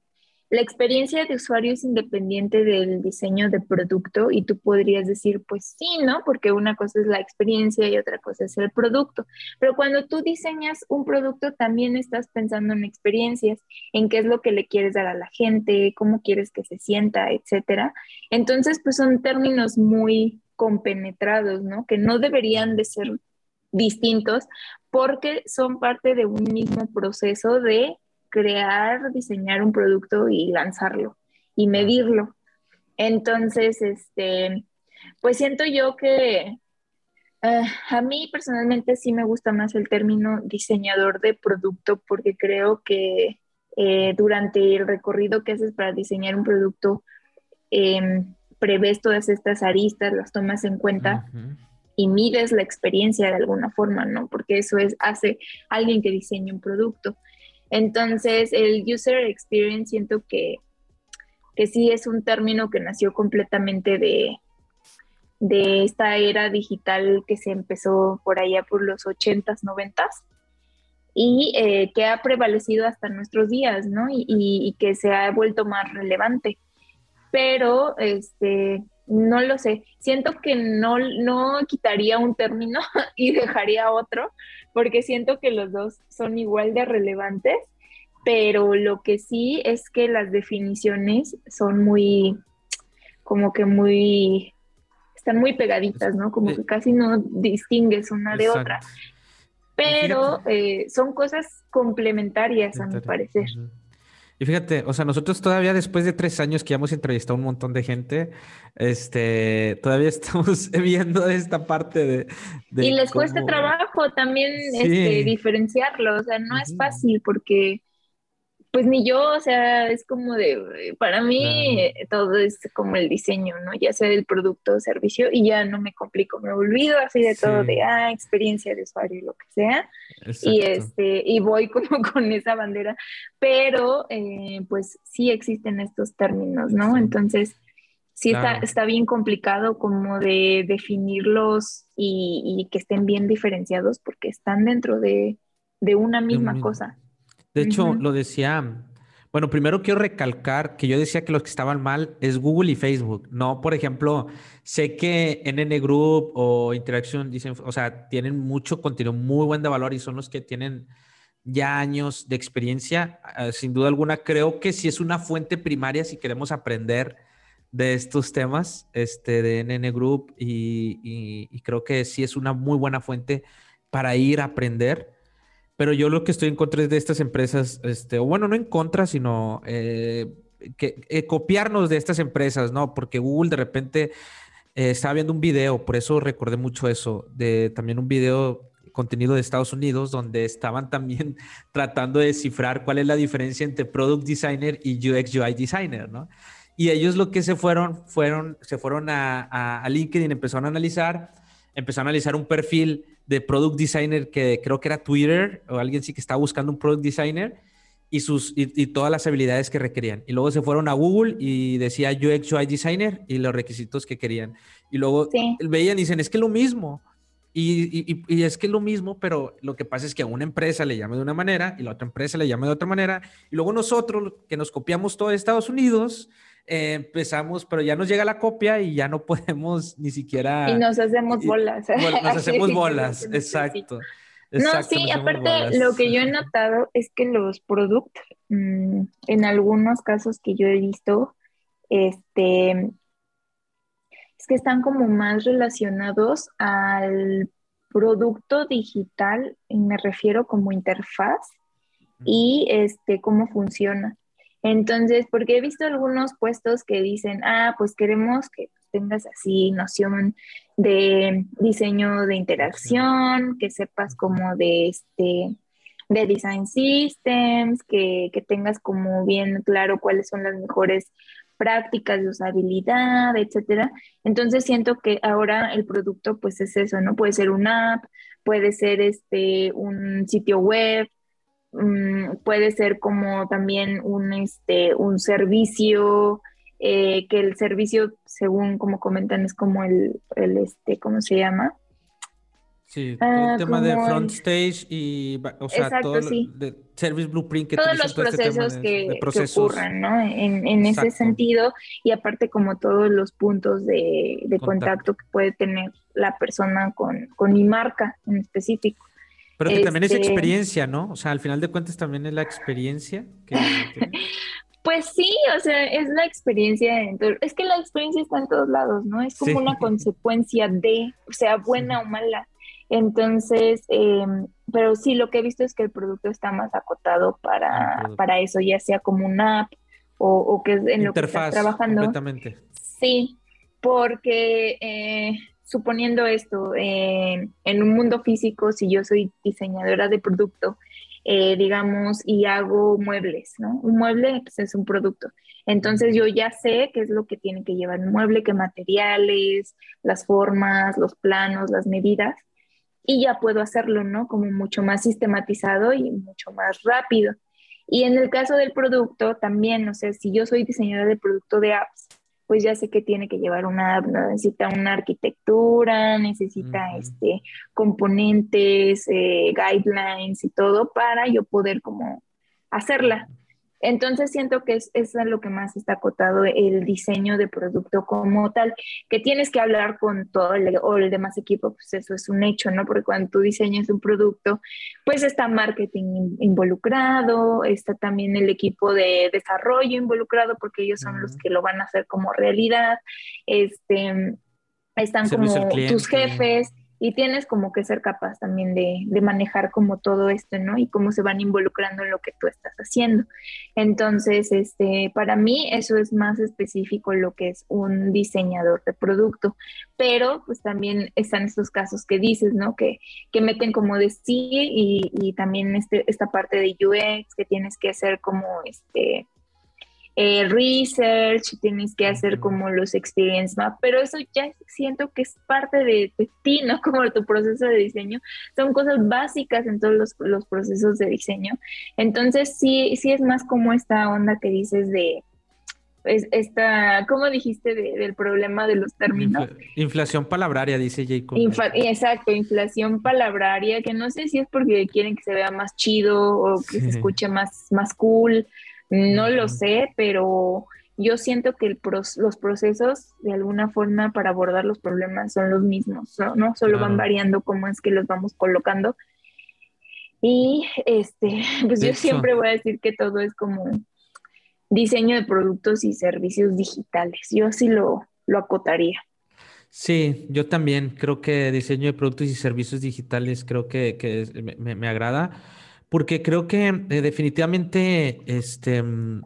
la experiencia de usuario es independiente del diseño de producto y tú podrías decir, pues sí, ¿no? Porque una cosa es la experiencia y otra cosa es el producto. Pero cuando tú diseñas un producto, también estás pensando en experiencias, en qué es lo que le quieres dar a la gente, cómo quieres que se sienta, etcétera. Entonces, pues son términos muy compenetrados, ¿no? Que no deberían de ser distintos porque son parte de un mismo proceso de crear, diseñar un producto y lanzarlo y medirlo. Entonces, este, pues siento yo que eh, a mí personalmente sí me gusta más el término diseñador de producto porque creo que eh, durante el recorrido que haces para diseñar un producto, em, prevés todas estas aristas, las tomas en cuenta. y mides la experiencia de alguna forma, ¿no? Porque eso es, hace alguien que diseña un producto. Entonces, el user experience siento que, que sí es un término que nació completamente de, de esta era digital que se empezó por allá por los 80s, 90s y eh, que ha prevalecido hasta nuestros días, ¿no? Y, y, que se ha vuelto más relevante. Pero, este, no lo sé, siento que no, no quitaría un término y dejaría otro, porque siento que los dos son igual de relevantes, pero lo que sí es que las definiciones son muy, como que muy están muy pegaditas, ¿no? Como que casi no distingues una de otra. Pero eh, son cosas complementarias, a mi parecer. Y fíjate, o sea, nosotros todavía después de tres años que ya hemos entrevistado a un montón de gente, este, todavía estamos viendo esta parte de... y les cuesta trabajo también este, diferenciarlo, o sea, no es fácil porque pues ni yo, o sea, es como de, para mí todo es como el diseño, ¿no? Ya sea del producto o servicio y ya no me complico, me olvido así de todo, de, ah, experiencia de usuario, lo que sea, y este, y voy como con esa bandera, pero eh, pues sí existen estos términos, ¿no? Entonces, sí está, está, bien complicado como de definirlos y, que estén bien diferenciados porque están dentro de, una misma cosa. De hecho, lo decía. Bueno, primero quiero recalcar que yo decía que los que estaban mal es Google y Facebook. No, por ejemplo, sé que NN Group o Interaction dicen, o sea, tienen mucho contenido muy buen de valor y son los que tienen ya años de experiencia. Ah, sin duda alguna, creo que sí es una fuente primaria si queremos aprender de estos temas este, de NN Group y, y creo que sí es una muy buena fuente para ir a aprender. Pero yo lo que estoy en contra es de estas empresas, este, o bueno, no en contra, sino eh, que eh, copiarnos de estas empresas, ¿no? Porque Google de repente eh, estaba viendo un video, por eso recordé mucho eso, de también un video contenido de Estados Unidos, donde estaban también tratando de descifrar cuál es la diferencia entre Product Designer y UX UI Designer, ¿no? Y ellos lo que se fueron, fueron, se fueron a, a, a LinkedIn, empezaron a analizar, empezaron a analizar un perfil de product designer que creo que era Twitter o alguien sí que estaba buscando un product designer y, sus, y, todas las habilidades que requerían. Y luego se fueron a Google y decía UX UI designer y los requisitos que querían. Y luego veían y dicen, es que es lo mismo. Y, y, es que es lo mismo, pero lo que pasa es que a una empresa le llama de una manera y la otra empresa le llama de otra manera. Y luego nosotros, que nos copiamos todo de Estados Unidos, eh, empezamos, pero ya nos llega la copia y ya no podemos ni siquiera... Y nos hacemos bolas. nos hacemos bolas, exacto. no, sí, aparte lo que yo he notado es que los productos, mm, en algunos casos que yo he visto, este, es que están como más relacionados al producto digital, y me refiero como interfaz y este, cómo funciona. Entonces, porque he visto algunos puestos que dicen, ah, pues queremos que tengas así noción de diseño de interacción, que sepas como de este de design systems, que, que tengas como bien claro cuáles son las mejores prácticas de usabilidad, etcétera. Entonces siento que ahora el producto pues es eso, ¿no? Puede ser una app, puede ser este un sitio web, Mm, puede ser como también un, este, un servicio, eh, que el servicio, según como comentan, es como el, el este, ¿cómo se llama? Sí, todo el ah, tema de front stage y, o sea, todo de service blueprint que todos los este procesos, que, ocurran, ¿no? En, en ese sentido y aparte como todos los puntos de, de contacto. que puede tener la persona con, con mi marca en específico. Pero que también es este experiencia, ¿no? O sea, al final de cuentas también es la experiencia. pues sí, o sea, es la experiencia. Es que la experiencia está en todos lados, ¿no? Es como una consecuencia de, o sea, buena o mala. Entonces, em, pero sí, lo que he visto es que el producto está más acotado para, para eso, ya sea como una app o, que es en lo que estás trabajando. Completamente. Sí, porque eh, suponiendo esto, eh, en un mundo físico, si yo soy diseñadora de producto, eh, digamos, y hago muebles, ¿no? Un mueble pues, es un producto. Entonces yo ya sé qué es lo que tiene que llevar un mueble, qué materiales, las formas, los planos, las medidas, y ya puedo hacerlo, ¿no? Como mucho más sistematizado y mucho más rápido. Y en el caso del producto también, o sea, si yo soy diseñadora de producto de apps, pues ya sé que tiene que llevar una necesita una arquitectura, necesita este, componentes, eh, guidelines y todo para yo poder como hacerla. Entonces siento que es, es lo que más está acotado el diseño de producto como tal, que tienes que hablar con todo el, o el demás equipo, pues eso es un hecho, ¿no? Porque cuando tú diseñas un producto, pues está marketing involucrado, está también el equipo de desarrollo involucrado, porque ellos son los que lo van a hacer como realidad. Este, están como tus jefes y tienes como que ser capaz también de, manejar como todo esto, ¿no? Y cómo se van involucrando en lo que tú estás haciendo. Entonces, este, para mí eso es más específico lo que es un diseñador de producto, pero pues también están estos casos que dices, ¿no? Que, que meten como de sí y, y también este, esta parte de UX que tienes que hacer como este eh, research, tienes que hacer como los experience map, pero eso ya siento que es parte de, ti, ¿no? Como tu proceso de diseño. Son cosas básicas en todos los, procesos de diseño. Entonces, sí, sí es más como esta onda que dices de, esta, ¿cómo dijiste del problema de los términos? inflación palabraria, dice Jacob. exacto, inflación palabraria, que no sé si es porque quieren que se vea más chido o que se escuche más, más cool no lo sé, pero yo siento que los procesos de alguna forma para abordar los problemas son los mismos, ¿no? Solo van variando cómo es que los vamos colocando. Y este, pues yo siempre voy a decir que todo es como diseño de productos y servicios digitales. Yo así lo, lo acotaría. Sí, yo también creo que diseño de productos y servicios digitales creo que, me, me agrada porque creo que eh, definitivamente este, mm,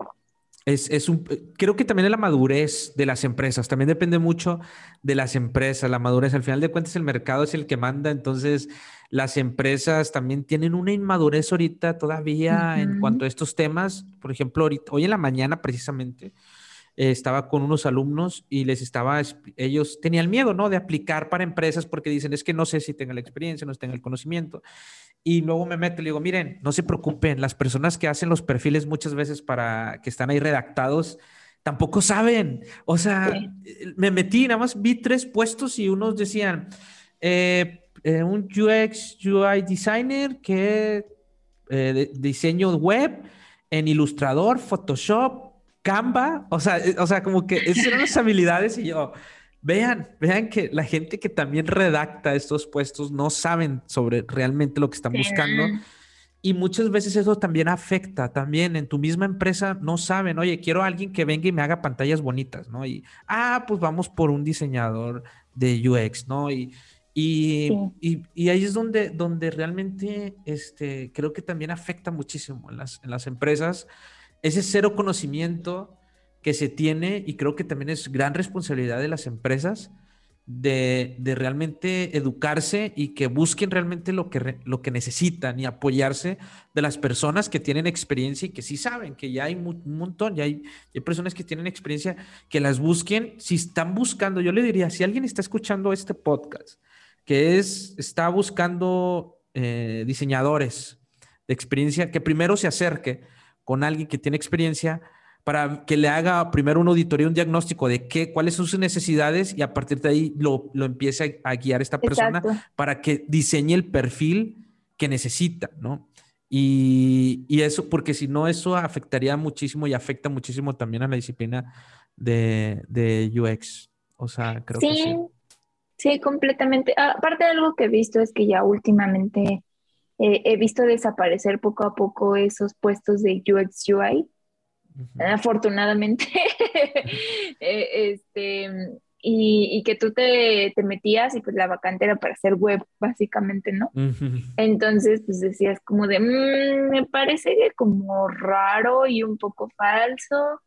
es, un, creo que también es la madurez de las empresas, también depende mucho de las empresas, la madurez, al final de cuentas el mercado es el que manda, entonces las empresas también tienen una inmadurez ahorita todavía en cuanto a estos temas, por ejemplo, ahorita, hoy en la mañana precisamente, eh, estaba con unos alumnos y les estaba, ellos tenían miedo, ¿no? De aplicar para empresas porque dicen, es que no sé si tenga la experiencia, no tenga el conocimiento. Y luego me meto y le digo, miren, no se preocupen, las personas que hacen los perfiles muchas veces para que están ahí redactados, tampoco saben. O sea, me metí, nada más vi tres puestos y unos decían, eh, eh, un UX, UI designer que de diseño web en Ilustrador, Photoshop, Canva, o sea, eh, o sea, como que esas eran las habilidades y yo, vean, vean que la gente que también redacta estos puestos no saben sobre realmente lo que están buscando. Y muchas veces eso también afecta, también en tu misma empresa no saben, oye, quiero a alguien que venga y me haga pantallas bonitas, ¿no? Y, ah, pues vamos por un diseñador de UX, ¿no? Y, y, y, ahí es donde, donde realmente este, creo que también afecta muchísimo en las, en las empresas ese cero conocimiento que se tiene y creo que también es gran responsabilidad de las empresas de, realmente educarse y que busquen realmente lo que, lo que necesitan y apoyarse de las personas que tienen experiencia y que sí saben, que ya hay un montón, ya hay, personas que tienen experiencia, que las busquen. Si están buscando, yo le diría, si alguien está escuchando este podcast, que es, está buscando eh, diseñadores de experiencia, que primero se acerque con alguien que tiene experiencia para que le haga primero una auditoría, un diagnóstico de qué, cuáles son sus necesidades y a partir de ahí lo, lo empiece a, guiar esta persona para que diseñe el perfil que necesita, ¿no? Y, y, eso, porque si no, eso afectaría muchísimo y afecta muchísimo también a la disciplina de, de UX. O sea, creo que sí. Sí, completamente. Aparte de algo que he visto es que ya últimamente eh, he visto desaparecer poco a poco esos puestos de UX UI, afortunadamente. Eh, este, y, que tú te, metías y pues la vacante era para hacer web, básicamente, ¿no? Entonces, pues decías como de, mm, me parece como raro y un poco falso.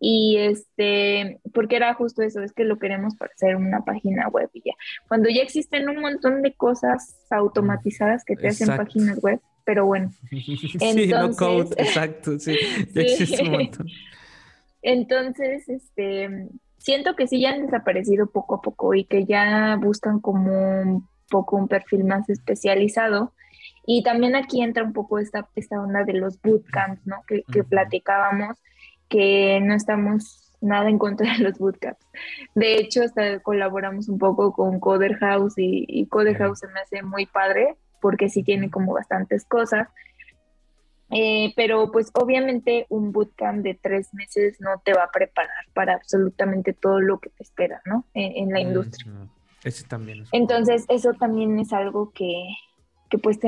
Y este, porque era justo eso, es que lo queremos para hacer una página web y ya. Cuando ya existen un montón de cosas automatizadas que te hacen páginas web, pero bueno. sí, no code, exacto, sí, ya existe un montón. Entonces, este, siento que sí ya han desaparecido poco a poco y que ya buscan como un poco un perfil más especializado. Y también aquí entra un poco esta, esta onda de los bootcamps, ¿no? Que, que platicábamos que no estamos nada en contra de los bootcamps. De hecho, hasta colaboramos un poco con Coder House y, Coder House se me hace muy padre porque sí tiene como bastantes cosas. Eh, pero pues obviamente un bootcamp de tres meses no te va a preparar para absolutamente todo lo que te espera, ¿no? En, la industria. Ese también. Entonces, eso también es algo que, pues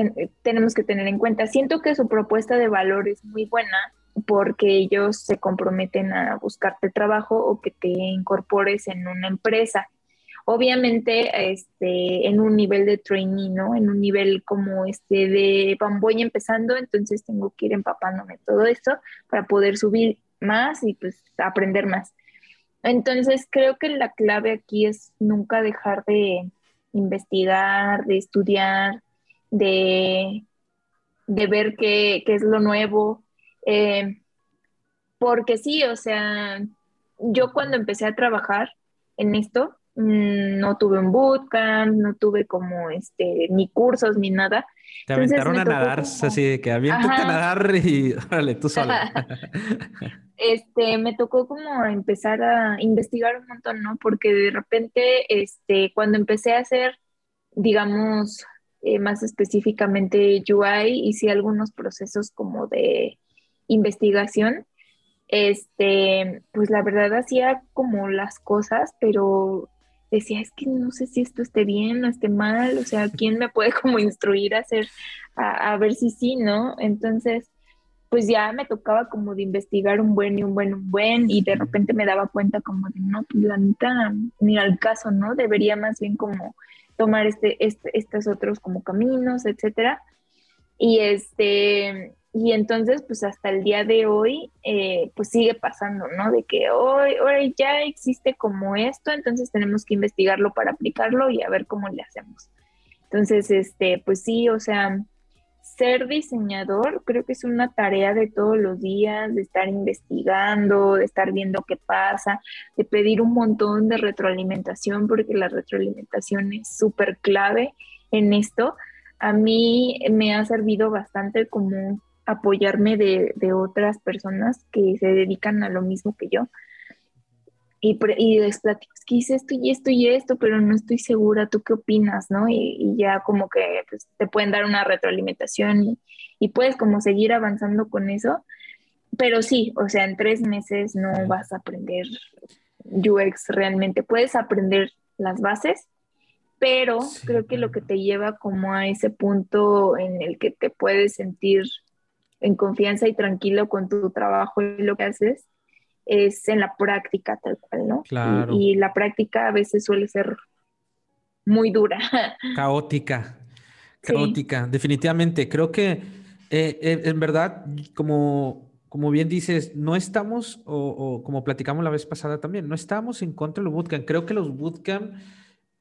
tenemos que tener en cuenta. Siento que su propuesta de valor es muy buena, porque ellos se comprometen a buscarte trabajo o que te incorpores en una empresa. obviamente este, en un nivel de trainee, ¿no? En un nivel como este de voy empezando, entonces tengo que ir empapándome todo esto para poder subir más y pues aprender más. Entonces creo que la clave aquí es nunca dejar de investigar, de estudiar, de, de ver qué, qué, es lo nuevo. Eh, porque sí, o sea, yo cuando empecé a trabajar en esto, mm, no tuve un bootcamp, no tuve como este, ni cursos ni nada. Te aventaron a nadar, así de que aviéntate a nadar y órale, tú sola. este, me tocó como empezar a investigar un montón, ¿no? Porque de repente, este, cuando empecé a hacer, digamos, eh, más específicamente UI, hice algunos procesos como de investigación este, pues la verdad hacía como las cosas, pero decía, es que no sé si esto esté bien o esté mal, o sea, ¿quién me puede como instruir a hacer, a, ver si sí, ¿no? Entonces, pues ya me tocaba como de investigar un buen y un buen, un buen, y de repente me daba cuenta como de, no, pues la neta, ni al caso, ¿no? Debería más bien como tomar este, este, estos otros como caminos, etcétera. Y este, y entonces, pues hasta el día de hoy, eh, pues sigue pasando, ¿no? De que hoy, hoy ya existe como esto, entonces tenemos que investigarlo para aplicarlo y a ver cómo le hacemos. Entonces, este, pues sí, o sea, ser diseñador creo que es una tarea de todos los días, de estar investigando, de estar viendo qué pasa, de pedir un montón de retroalimentación, porque la retroalimentación es súper clave en esto. A mí me ha servido bastante como apoyarme de, otras personas que se dedican a lo mismo que yo. Y, y les platico, es que hice esto y esto y esto, pero no estoy segura, ¿tú qué opinas? ¿no? Y, ya como que pues, te pueden dar una retroalimentación y, y puedes como seguir avanzando con eso. Pero sí, o sea, en tres meses no vas a aprender UX realmente. Puedes aprender las bases, pero creo que lo que te lleva como a ese punto en el que te puedes sentir en confianza y tranquilo con tu trabajo y lo que haces, es en la práctica tal cual, ¿no? Claro. Y, la práctica a veces suele ser muy dura. Caótica, caótica, definitivamente. Creo que eh, eh, en verdad, como, como bien dices, no estamos, o, como platicamos la vez pasada también, no estamos en contra de los bootcamp. Creo que los bootcamp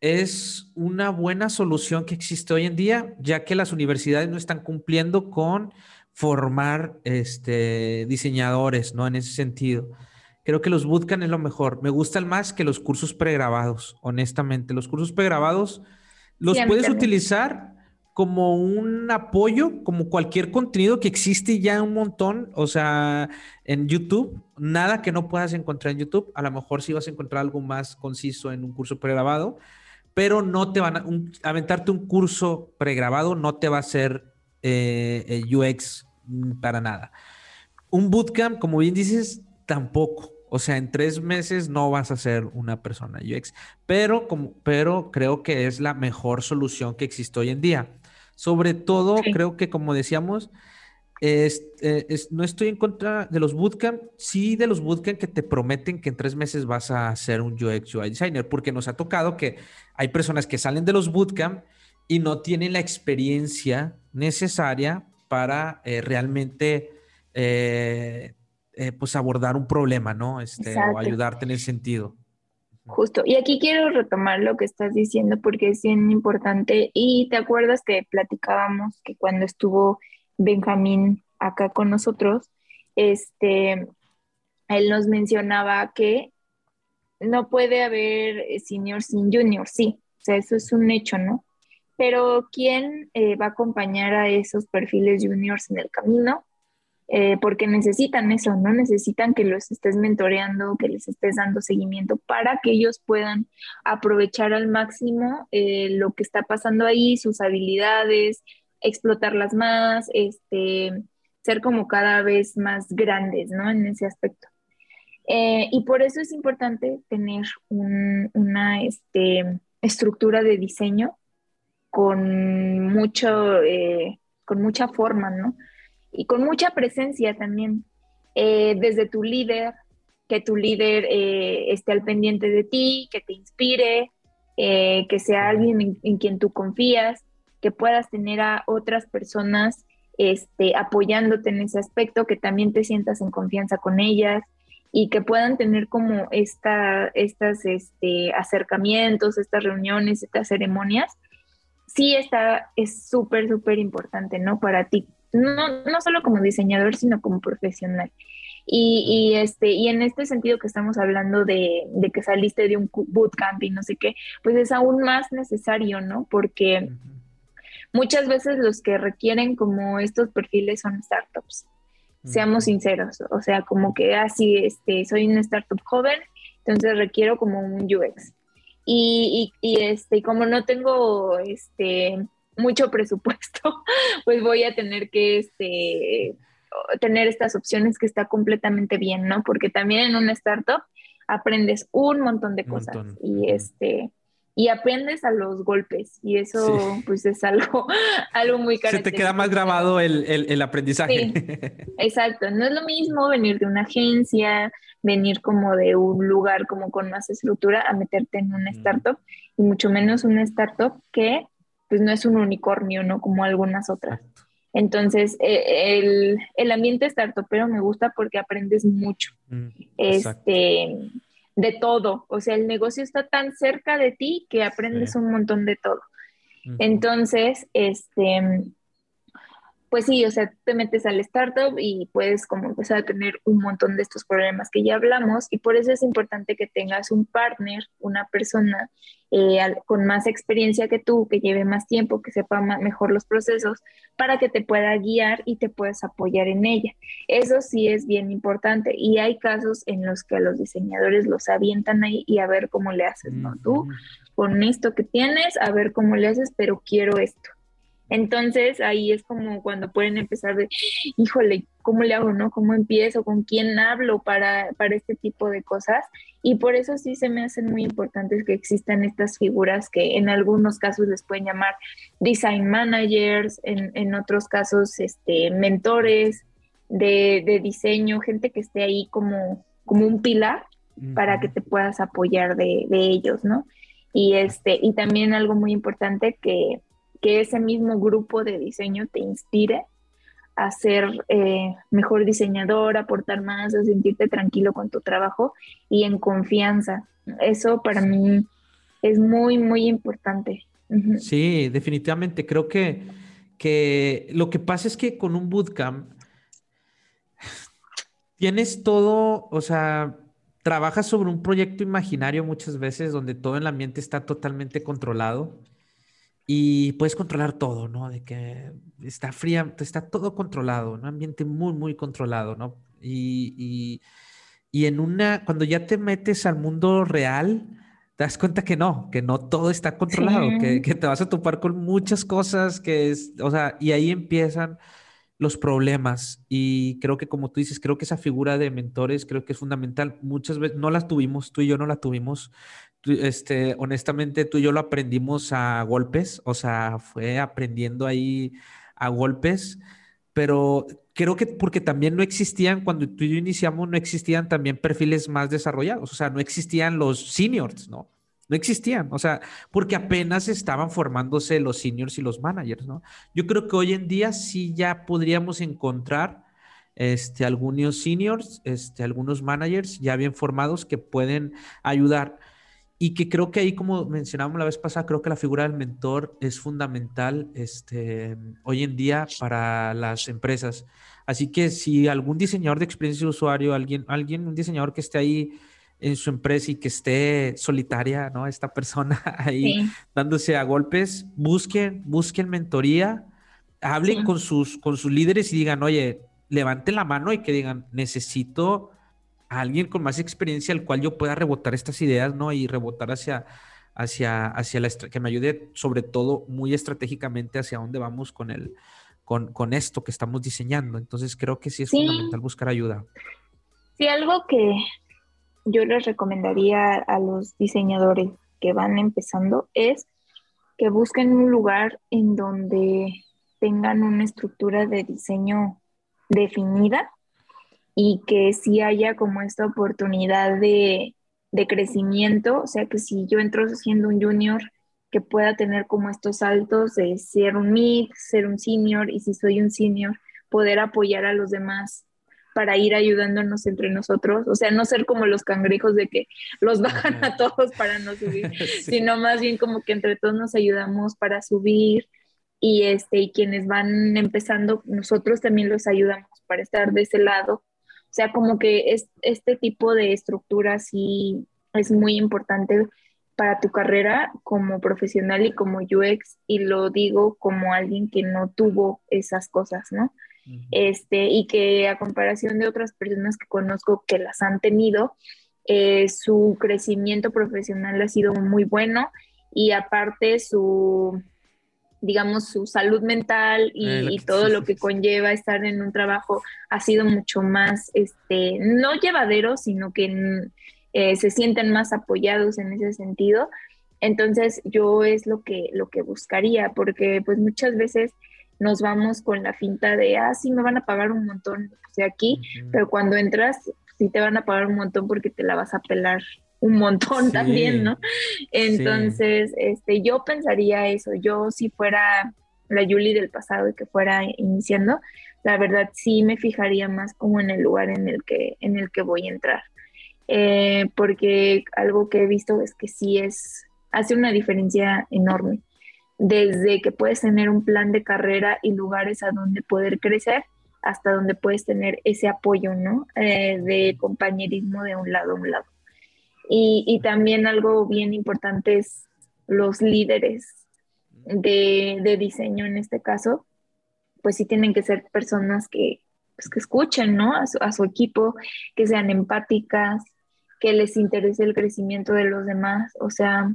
es una buena solución que existe hoy en día, ya que las universidades no están cumpliendo con formar este, diseñadores, ¿no? En ese sentido. Creo que los bootcamp es lo mejor. Me gustan más que los cursos pregrabados, honestamente. Los cursos pregrabados los puedes utilizar como un apoyo, como cualquier contenido que existe ya un montón, o sea, en YouTube, nada que no puedas encontrar en YouTube, a lo mejor sí vas a encontrar algo más conciso en un curso pregrabado, pero no te van a, aventarte un curso pregrabado no te va a hacer eh, eh UX mm, para nada. Un bootcamp, como bien dices, tampoco. O sea, en tres meses no vas a ser una persona UX, pero, como, pero creo que es la mejor solución que existe hoy en día. Sobre todo, creo que como decíamos, eh, es, no estoy en contra de los bootcamp, sí de los bootcamp que te prometen que en tres meses vas a ser un UX UI designer, porque nos ha tocado que hay personas que salen de los bootcamp y no tienen la experiencia necesaria para eh, realmente eh, eh, pues abordar un problema, ¿no? Este, o ayudarte en ese sentido. Justo. Y aquí quiero retomar lo que estás diciendo porque es bien importante. Y te acuerdas que platicábamos que cuando estuvo Benjamín acá con nosotros, este, él nos mencionaba que no puede haber senior sin junior, sí. O sea, eso es un hecho, ¿no? pero ¿quién eh, va a acompañar a esos perfiles juniors en el camino? Eh, porque necesitan eso, ¿no? Necesitan que los estés mentoreando, que les estés dando seguimiento para que ellos puedan aprovechar al máximo eh, lo que está pasando ahí, sus habilidades, explotarlas más, este, ser como cada vez más grandes, ¿no? En ese aspecto. y por eso es importante tener una este, estructura de diseño con mucho, eh, con mucha forma, ¿no? Y con mucha presencia también, eh, desde tu líder, que tu líder eh, esté al pendiente de ti, que te inspire, eh, que sea alguien en, quien tú confías, que puedas tener a otras personas este, apoyándote en ese aspecto, que también te sientas en confianza con ellas y que puedan tener como esta, estas este, acercamientos, estas reuniones, estas ceremonias, sí está, es súper, súper importante, ¿no? Para ti, no, no solo como diseñador, sino como profesional. Y, este, y en este sentido que estamos hablando de, de, que saliste de un bootcamp y no sé qué, pues es aún más necesario, ¿no? Porque muchas veces los que requieren como estos perfiles son startups. Seamos sinceros, o sea, como que así, ah, este, soy una startup joven, entonces requiero como un UX. Y, y, y este, como no tengo este, mucho presupuesto, pues voy a tener que este, tener estas opciones que está completamente bien, ¿no? Porque también en una startup aprendes un montón de cosas y este y aprendes a los golpes y eso pues es algo, algo muy Se te queda más grabado el, el, aprendizaje. exacto, no es lo mismo venir de una agencia, venir como de un lugar como con más estructura a meterte en una startup y mucho menos una startup que pues no es un unicornio, ¿no? Como algunas otras. Entonces, eh, el, el, ambiente startupero me gusta porque aprendes mucho. Mm, este, de todo. O sea, el negocio está tan cerca de ti que aprendes un montón de todo. Entonces, este, pues sí, o sea, te metes al startup y puedes como empezar a tener un montón de estos problemas que ya hablamos y por eso es importante que tengas un partner, una persona eh, con más experiencia que tú, que lleve más tiempo, que sepa mejor los procesos, para que te pueda guiar y te puedas apoyar en ella. Eso sí es bien importante y hay casos en los que a los diseñadores los avientan ahí y a ver cómo le haces, ¿no? Tú con esto que tienes, a ver cómo le haces, pero quiero esto. Entonces ahí es como cuando pueden empezar de, híjole, ¿cómo le hago, no? ¿Cómo empiezo? ¿Con quién hablo para, para este tipo de cosas? Y por eso sí se me hacen muy importantes que existan estas figuras que en algunos casos les pueden llamar design managers, en, en otros casos este, mentores de, de, diseño, gente que esté ahí como, como un pilar para que te puedas apoyar de, de ellos, ¿no? Y, este, y también algo muy importante que que ese mismo grupo de diseño te inspire a ser eh, mejor diseñador, a aportar más, a sentirte tranquilo con tu trabajo y en confianza. Eso para mí es muy, muy importante. Sí, definitivamente. Creo que, que lo que pasa es que con un bootcamp tienes todo, o sea, trabajas sobre un proyecto imaginario muchas veces donde todo el ambiente está totalmente controlado y puedes controlar todo, ¿no? De que está fría, está todo controlado, un ambiente muy, muy controlado, ¿no? Y, y, en una, cuando ya te metes al mundo real, te das cuenta que no, que no todo está controlado, que, que, te vas a topar con muchas cosas, que es, o sea, y ahí empiezan los problemas. Y creo que, como tú dices, creo que esa figura de mentores creo que es fundamental. Muchas veces no la tuvimos, tú y yo no la tuvimos este, honestamente, tú y yo lo aprendimos a golpes, o sea, fue aprendiendo ahí a golpes, pero creo que porque también no existían, cuando tú y yo iniciamos, no existían también perfiles más desarrollados, o sea, no existían los seniors, ¿no? No existían, o sea, porque apenas estaban formándose los seniors y los managers, ¿no? Yo creo que hoy en día sí ya podríamos encontrar este, algunos seniors, este, algunos managers ya bien formados que pueden ayudar y que creo que ahí, como mencionábamos la vez pasada, creo que la figura del mentor es fundamental este, hoy en día para las empresas. Así que si algún diseñador de experiencia de usuario, alguien, alguien, un diseñador que esté ahí en su empresa y que esté solitaria, ¿no? Esta persona ahí dándose a golpes, busquen, busquen mentoría, hablen con, sus, con sus líderes y digan, oye, levanten la mano y que digan, necesito a alguien con más experiencia al cual yo pueda rebotar estas ideas, ¿no? Y rebotar hacia, hacia, hacia la, que me ayude sobre todo muy estratégicamente hacia dónde vamos con el, con, con esto que estamos diseñando. Entonces creo que sí es fundamental buscar ayuda. Sí, algo que yo les recomendaría a los diseñadores que van empezando es que busquen un lugar en donde tengan una estructura de diseño definida y que sí haya como esta oportunidad de, de crecimiento, o sea que si yo entro siendo un junior, que pueda tener como estos saltos de ser un mid, ser un senior, y si soy un senior, poder apoyar a los demás para ir ayudándonos entre nosotros, o sea, no ser como los cangrejos de que los bajan a todos para no subir, sino más bien como que entre todos nos ayudamos para subir y este y quienes van empezando, nosotros también los ayudamos para estar de ese lado. O sea, como que es, este tipo de estructura sí es muy importante para tu carrera como profesional y como UX, y lo digo como alguien que no tuvo esas cosas, ¿no? este, y que a comparación de otras personas que conozco que las han tenido, eh, su crecimiento profesional ha sido muy bueno y aparte su, digamos, su salud mental y, eh, todo lo que conlleva estar en un trabajo ha sido mucho más, este, no llevadero, sino que eh, se sienten más apoyados en ese sentido. Entonces yo es lo que, lo que buscaría, porque pues muchas veces nos vamos con la finta de, ah, sí, me van a pagar un montón de aquí, pero cuando entras, sí te van a pagar un montón porque te la vas a pelar un montón también, ¿no? Entonces, este, yo pensaría eso, yo si fuera la Yuli del pasado y que fuera iniciando, la verdad sí me fijaría más como en el lugar en el que, en el que voy a entrar. Eh, porque algo que he visto es que sí es, hace una diferencia enorme desde que puedes tener un plan de carrera y lugares a donde poder crecer hasta donde puedes tener ese apoyo, ¿no? Eh, de compañerismo de un lado a un lado. Y, también algo bien importante es los líderes de, diseño en este caso, pues sí tienen que ser personas que, pues que escuchen, ¿no? A su, a su equipo, que sean empáticas, que les interese el crecimiento de los demás, o sea,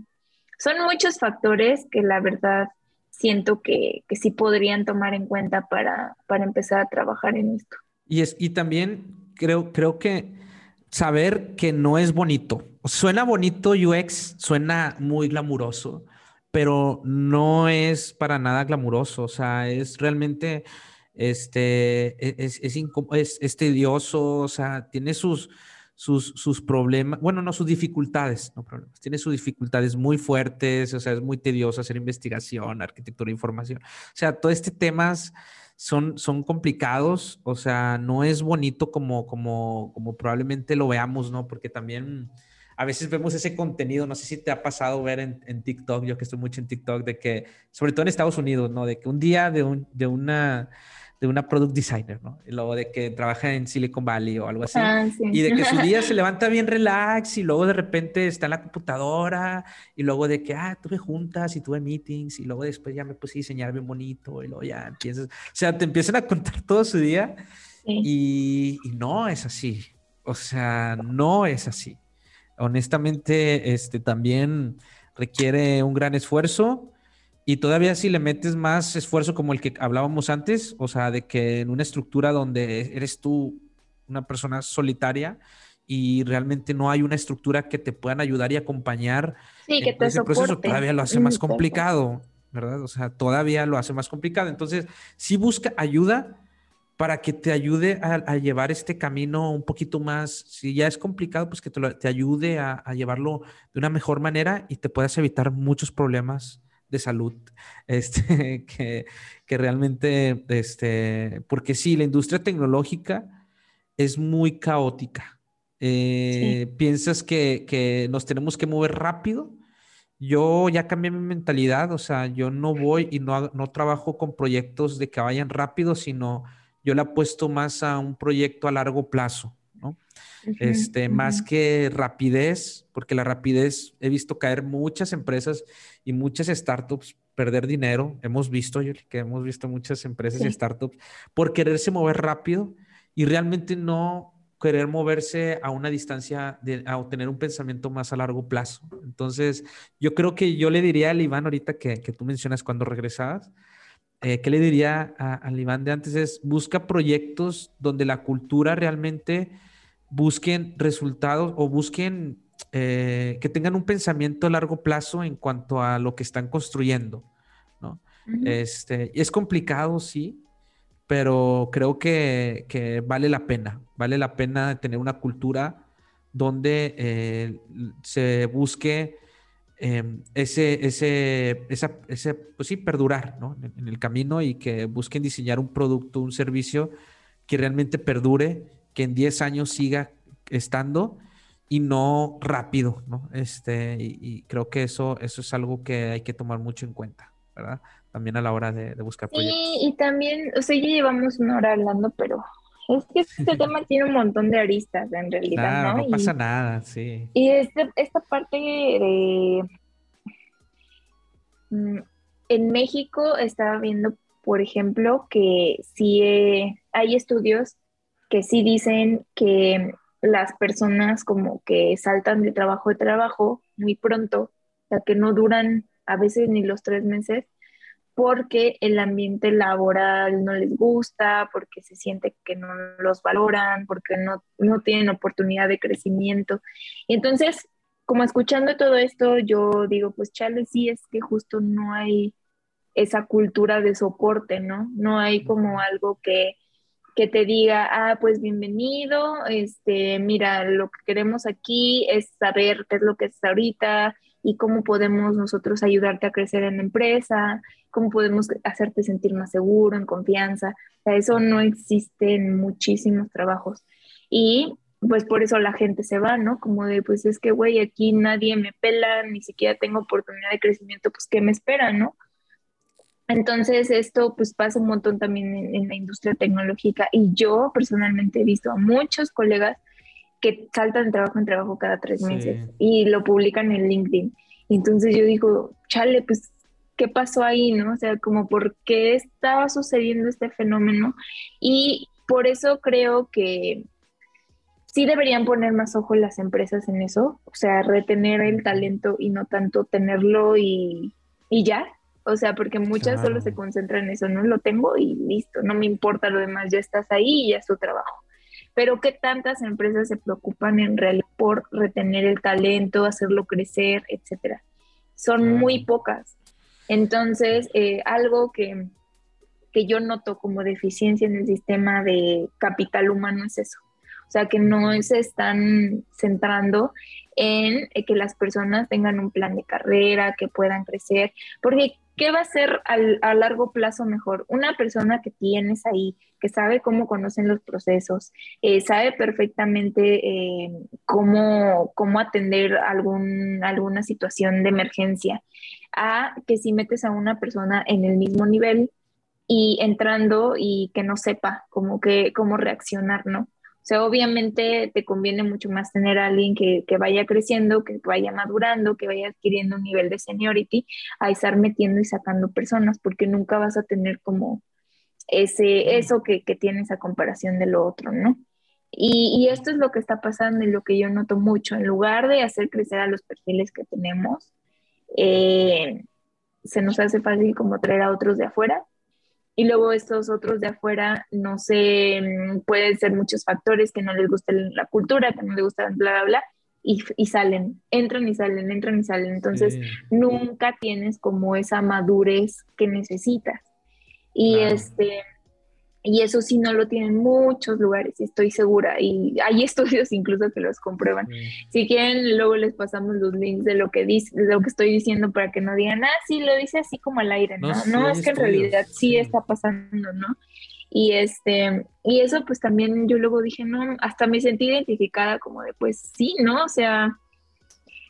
son muchos factores que la verdad siento que, sí podrían tomar en cuenta para, empezar a trabajar en esto. Y, es, y también creo, creo que saber que no es bonito. Suena bonito UX, suena muy glamuroso, pero no es para nada glamuroso. O sea, es realmente, este, e, es, tedioso, o sea, tiene sus, sus, sus problemas, bueno, no sus dificultades, no problemas, tiene sus dificultades muy fuertes, o sea, es muy tedioso hacer investigación, arquitectura información, o sea, todo este temas son, son complicados, o sea, no es bonito como, como, como probablemente lo veamos, ¿no? Porque también a veces vemos ese contenido, no sé si te ha pasado ver en, en, TikTok, yo que estoy mucho en TikTok, de que, sobre todo en Estados Unidos, ¿no? De que un día de, un, de una de una product designer, ¿no? Y luego de que trabaja en Silicon Valley o algo así. Ah, y de que su día se levanta bien relax y luego de repente está en la computadora y luego de que, ah, tuve juntas y tuve meetings y luego después ya me puse a diseñar bien bonito y luego ya empiezas, o sea, te empiezan a contar todo su día y, y, no es así. O sea, no es así. Honestamente, este también requiere un gran esfuerzo y todavía si le metes más esfuerzo como el que hablábamos antes, o sea, de que en una estructura donde eres tú una persona solitaria y realmente no hay una estructura que te puedan ayudar y acompañar sí, que te ese proceso, todavía lo hace más complicado, ¿verdad? O sea, todavía lo hace más complicado. Entonces, sí busca ayuda para que te ayude a, llevar este camino un poquito más, si ya es complicado, pues que te, te ayude a, a, llevarlo de una mejor manera y te puedas evitar muchos problemas de salud, este, que, que, realmente, este, porque sí, la industria tecnológica es muy caótica. Eh, piensas que, que, nos tenemos que mover rápido. Yo ya cambié mi mentalidad, o sea, yo no voy y no, no trabajo con proyectos de que vayan rápido, sino yo le apuesto más a un proyecto a largo plazo, ¿no? este, más que rapidez, porque la rapidez he visto caer muchas empresas y muchas startups perder dinero. Hemos visto, que hemos visto muchas empresas y startups por quererse mover rápido y realmente no querer moverse a una distancia, de, a obtener un pensamiento más a largo plazo. Entonces, yo creo que yo le diría al Iván ahorita que, que tú mencionas cuando regresabas, eh, ¿qué le diría al Iván de antes? Es busca proyectos donde la cultura realmente busquen resultados o busquen eh, que tengan un pensamiento a largo plazo en cuanto a lo que están construyendo, ¿no? este, es complicado, sí, pero creo que, vale la pena, vale la pena tener una cultura donde eh, se busque em, ese, ese, ese, pues sí, perdurar ¿no? en, el camino y que busquen diseñar un producto, un servicio que realmente perdure, que en 10 años siga estando y no rápido, ¿no? Este, y, creo que eso, eso es algo que hay que tomar mucho en cuenta, ¿verdad? También a la hora de, buscar proyectos. Sí, y también, o sea, ya llevamos una hora hablando, pero es que este tema tiene un montón de aristas en realidad, ¿no? No pasa nada, sí. Y este, esta parte de... Mm, en México estaba viendo, por ejemplo, que sí eh, hay estudios que sí dicen que las personas como que saltan de trabajo de trabajo muy pronto, o sea, que no duran a veces ni los tres meses, porque el ambiente laboral no les gusta, porque se siente que no los valoran, porque no, no tienen oportunidad de crecimiento. Y entonces, como escuchando todo esto, yo digo, pues chale, sí, es que justo no hay esa cultura de soporte, ¿no? No hay como algo que que te diga, ah, pues bienvenido, este, mira, lo que queremos aquí es saber qué es lo que es ahorita y cómo podemos nosotros ayudarte a crecer en la empresa, cómo podemos hacerte sentir más seguro, en confianza. O sea, eso no existe en muchísimos trabajos. Y pues por eso la gente se va, ¿no? Como de, pues es que, güey, aquí nadie me pela, ni siquiera tengo oportunidad de crecimiento, pues ¿qué me espera, no? Entonces, esto pues pasa un montón también en, la industria tecnológica y yo personalmente he visto a muchos colegas que saltan de trabajo en trabajo cada tres meses y lo publican en LinkedIn. Entonces yo digo, chale, pues, ¿qué pasó ahí, no? O sea, como por qué estaba sucediendo este fenómeno y por eso creo que sí deberían poner más ojo las empresas en eso, o sea, retener el talento y no tanto tenerlo y, y ya, o sea, porque muchas solo se concentran en eso, no lo tengo y listo, no me importa lo demás, ya estás ahí y ya es tu trabajo. Pero ¿qué tantas empresas se preocupan en realidad por retener el talento, hacerlo crecer, etcétera? Son muy pocas. Entonces, eh, algo que, que yo noto como deficiencia en el sistema de capital humano es eso. O sea, que no se están centrando en eh, que las personas tengan un plan de carrera, que puedan crecer, porque ¿qué va a ser a largo plazo mejor? Una persona que tienes ahí, que sabe cómo conocen los procesos, eh, sabe perfectamente eh, cómo, cómo atender algún, alguna situación de emergencia, a que si metes a una persona en el mismo nivel y entrando y que no sepa cómo, que, cómo reaccionar, ¿no? O sea, obviamente te conviene mucho más tener a alguien que, vaya creciendo, que vaya madurando, que vaya adquiriendo un nivel de seniority, a estar metiendo y sacando personas, porque nunca vas a tener como ese, eso que, tienes a comparación de lo otro, ¿no? Y, esto es lo que está pasando y lo que yo noto mucho. En lugar de hacer crecer a los perfiles que tenemos, eh, se nos hace fácil como traer a otros de afuera y luego estos otros de afuera, no sé, mm, pueden ser muchos factores que no les gusta la cultura, que no les gusta bla, bla, bla, y, y salen, entran y salen, entran y salen. Entonces, nunca tienes como esa madurez que necesitas. Y este y eso sí no lo tienen muchos lugares, estoy segura. Y hay estudios incluso que los comprueban. Si quieren, luego les pasamos los links de lo que dice, de lo que estoy diciendo para que no digan, ah, sí, lo dice así como al aire, ¿no? No, es que en realidad sí, está pasando, ¿no? Y este, y eso pues también yo luego dije, no, hasta me sentí identificada como de, pues sí, ¿no? O sea,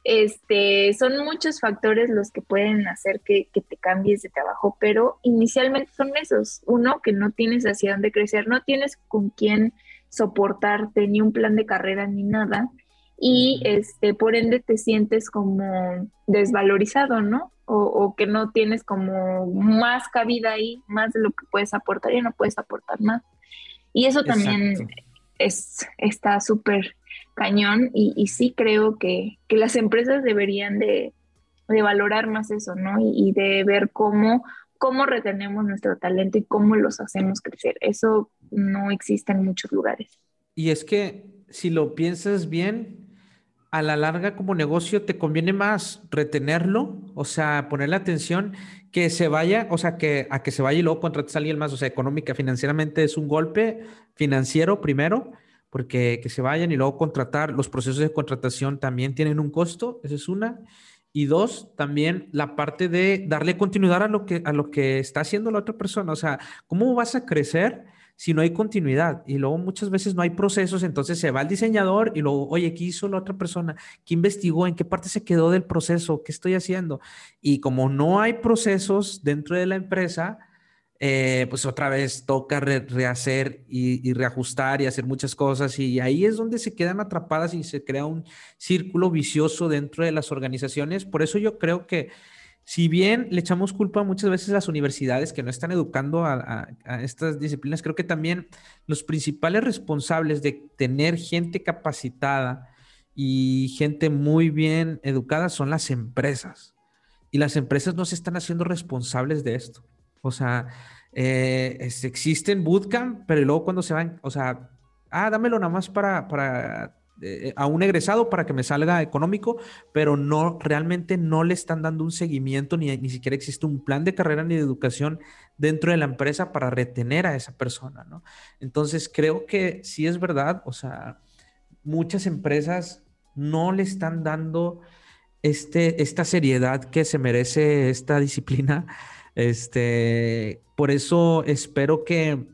este, son muchos factores los que pueden hacer que, te cambies de trabajo, pero inicialmente son esos. Uno, que no tienes hacia dónde crecer, no tienes con quién soportarte, ni un plan de carrera, ni nada. Y este, por ende te sientes como desvalorizado, ¿no? O, que no tienes como más cabida ahí, más de lo que puedes aportar y no puedes aportar más. Y eso también es, está súper cañón y, sí creo que, las empresas deberían de, valorar más eso, ¿no? Y, de ver cómo, cómo retenemos nuestro talento y cómo los hacemos crecer. Eso no existe en muchos lugares. Y es que si lo piensas bien, a la larga como negocio te conviene más retenerlo, o sea, ponerle atención, que se vaya, o sea, que a que se vaya y luego contrates a alguien más, o sea, económica, financieramente es un golpe financiero primero, porque que se vayan y luego contratar, los procesos de contratación también tienen un costo, esa es una. Y dos, también la parte de darle continuidad a lo que, a lo que está haciendo la otra persona. O sea, ¿cómo vas a crecer si no hay continuidad? Y luego muchas veces no hay procesos, entonces se va el diseñador y luego, oye, ¿qué hizo la otra persona? ¿Qué investigó? ¿En qué parte se quedó del proceso? ¿Qué estoy haciendo? Y como no hay procesos dentro de la empresa, eh, pues otra vez toca rehacer y, reajustar y hacer muchas cosas y ahí es donde se quedan atrapadas y se crea un círculo vicioso dentro de las organizaciones. Por eso yo creo que si bien le echamos culpa muchas veces a las universidades que no están educando a, estas disciplinas, creo que también los principales responsables de tener gente capacitada y gente muy bien educada son las empresas. Y las empresas no se están haciendo responsables de esto. O sea, eh, existen bootcamp, pero luego cuando se van, o sea, ah, dámelo nada más para, para eh, a un egresado para que me salga económico, pero no, realmente no le están dando un seguimiento, ni, ni siquiera existe un plan de carrera ni de educación dentro de la empresa para retener a esa persona, ¿no? Entonces, creo que sí es verdad, o sea, muchas empresas no le están dando este, esta seriedad que se merece esta disciplina este, por eso espero que,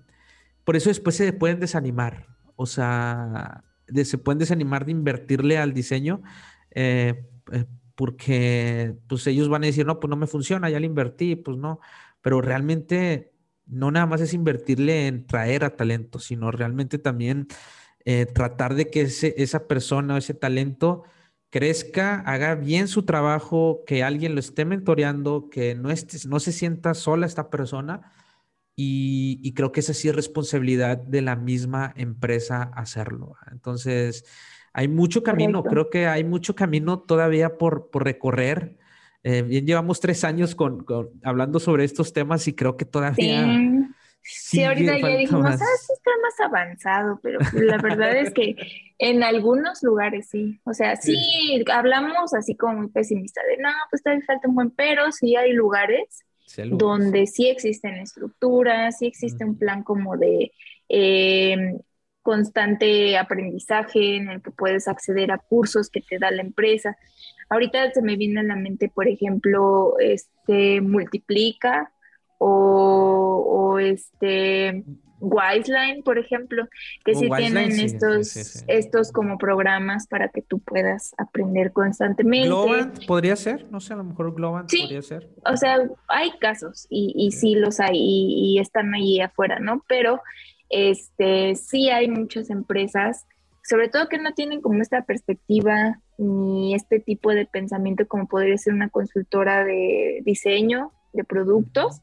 por eso después se pueden desanimar, o sea, se pueden desanimar de invertirle al diseño, eh, eh, porque pues ellos van a decir, no, pues no me funciona, ya le invertí, pues no, pero realmente no nada más es invertirle en traer a talento, sino realmente también eh, tratar de que esa persona o ese talento crezca, haga bien su trabajo, que alguien lo esté mentoreando, que no, no se sienta sola esta persona. Y, creo que esa sí es responsabilidad de la misma empresa hacerlo. Entonces, hay mucho camino, creo que hay mucho camino todavía por, por recorrer. Eh, bien, llevamos tres años con, hablando sobre estos temas y creo que todavía... Sí, ahorita ya dijimos, ah, sí está más avanzado, pero la verdad es que en algunos lugares sí. O sea, sí, hablamos así como muy pesimista de, no, pues todavía falta un buen, pero sí hay lugares donde sí existen estructuras, sí existe un plan como de eh, constante aprendizaje en el que puedes acceder a cursos que te da la empresa. Ahorita se me viene a la mente, por ejemplo, este Multiplica, o, este Wiseline, por ejemplo, que sí tienen estos, estos como programas para que tú puedas aprender constantemente. ¿Globant podría ser? No sé, a lo mejor Globant podría ser. O sea, hay casos y, y sí los hay y, están allí afuera, ¿no? Pero este sí hay muchas empresas, sobre todo que no tienen como esta perspectiva ni este tipo de pensamiento como podría ser una consultora de diseño de productos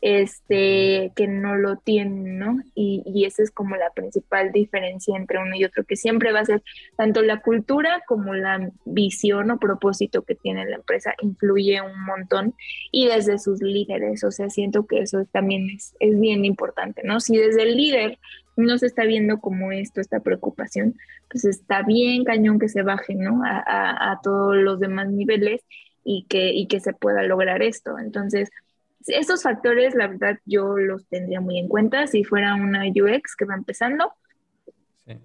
este, que no lo tienen, ¿no? Y, esa es como la principal diferencia entre uno y otro, que siempre va a ser tanto la cultura como la visión o propósito que tiene la empresa influye un montón y desde sus líderes, o sea, siento que eso también es, es bien importante, ¿no? Si desde el líder no se está viendo como esto, esta preocupación, pues está bien cañón que se baje, ¿no? A, a, a todos los demás niveles y que, y que se pueda lograr esto. Entonces, estos factores, la verdad, yo los tendría muy en cuenta si fuera una UX que va empezando.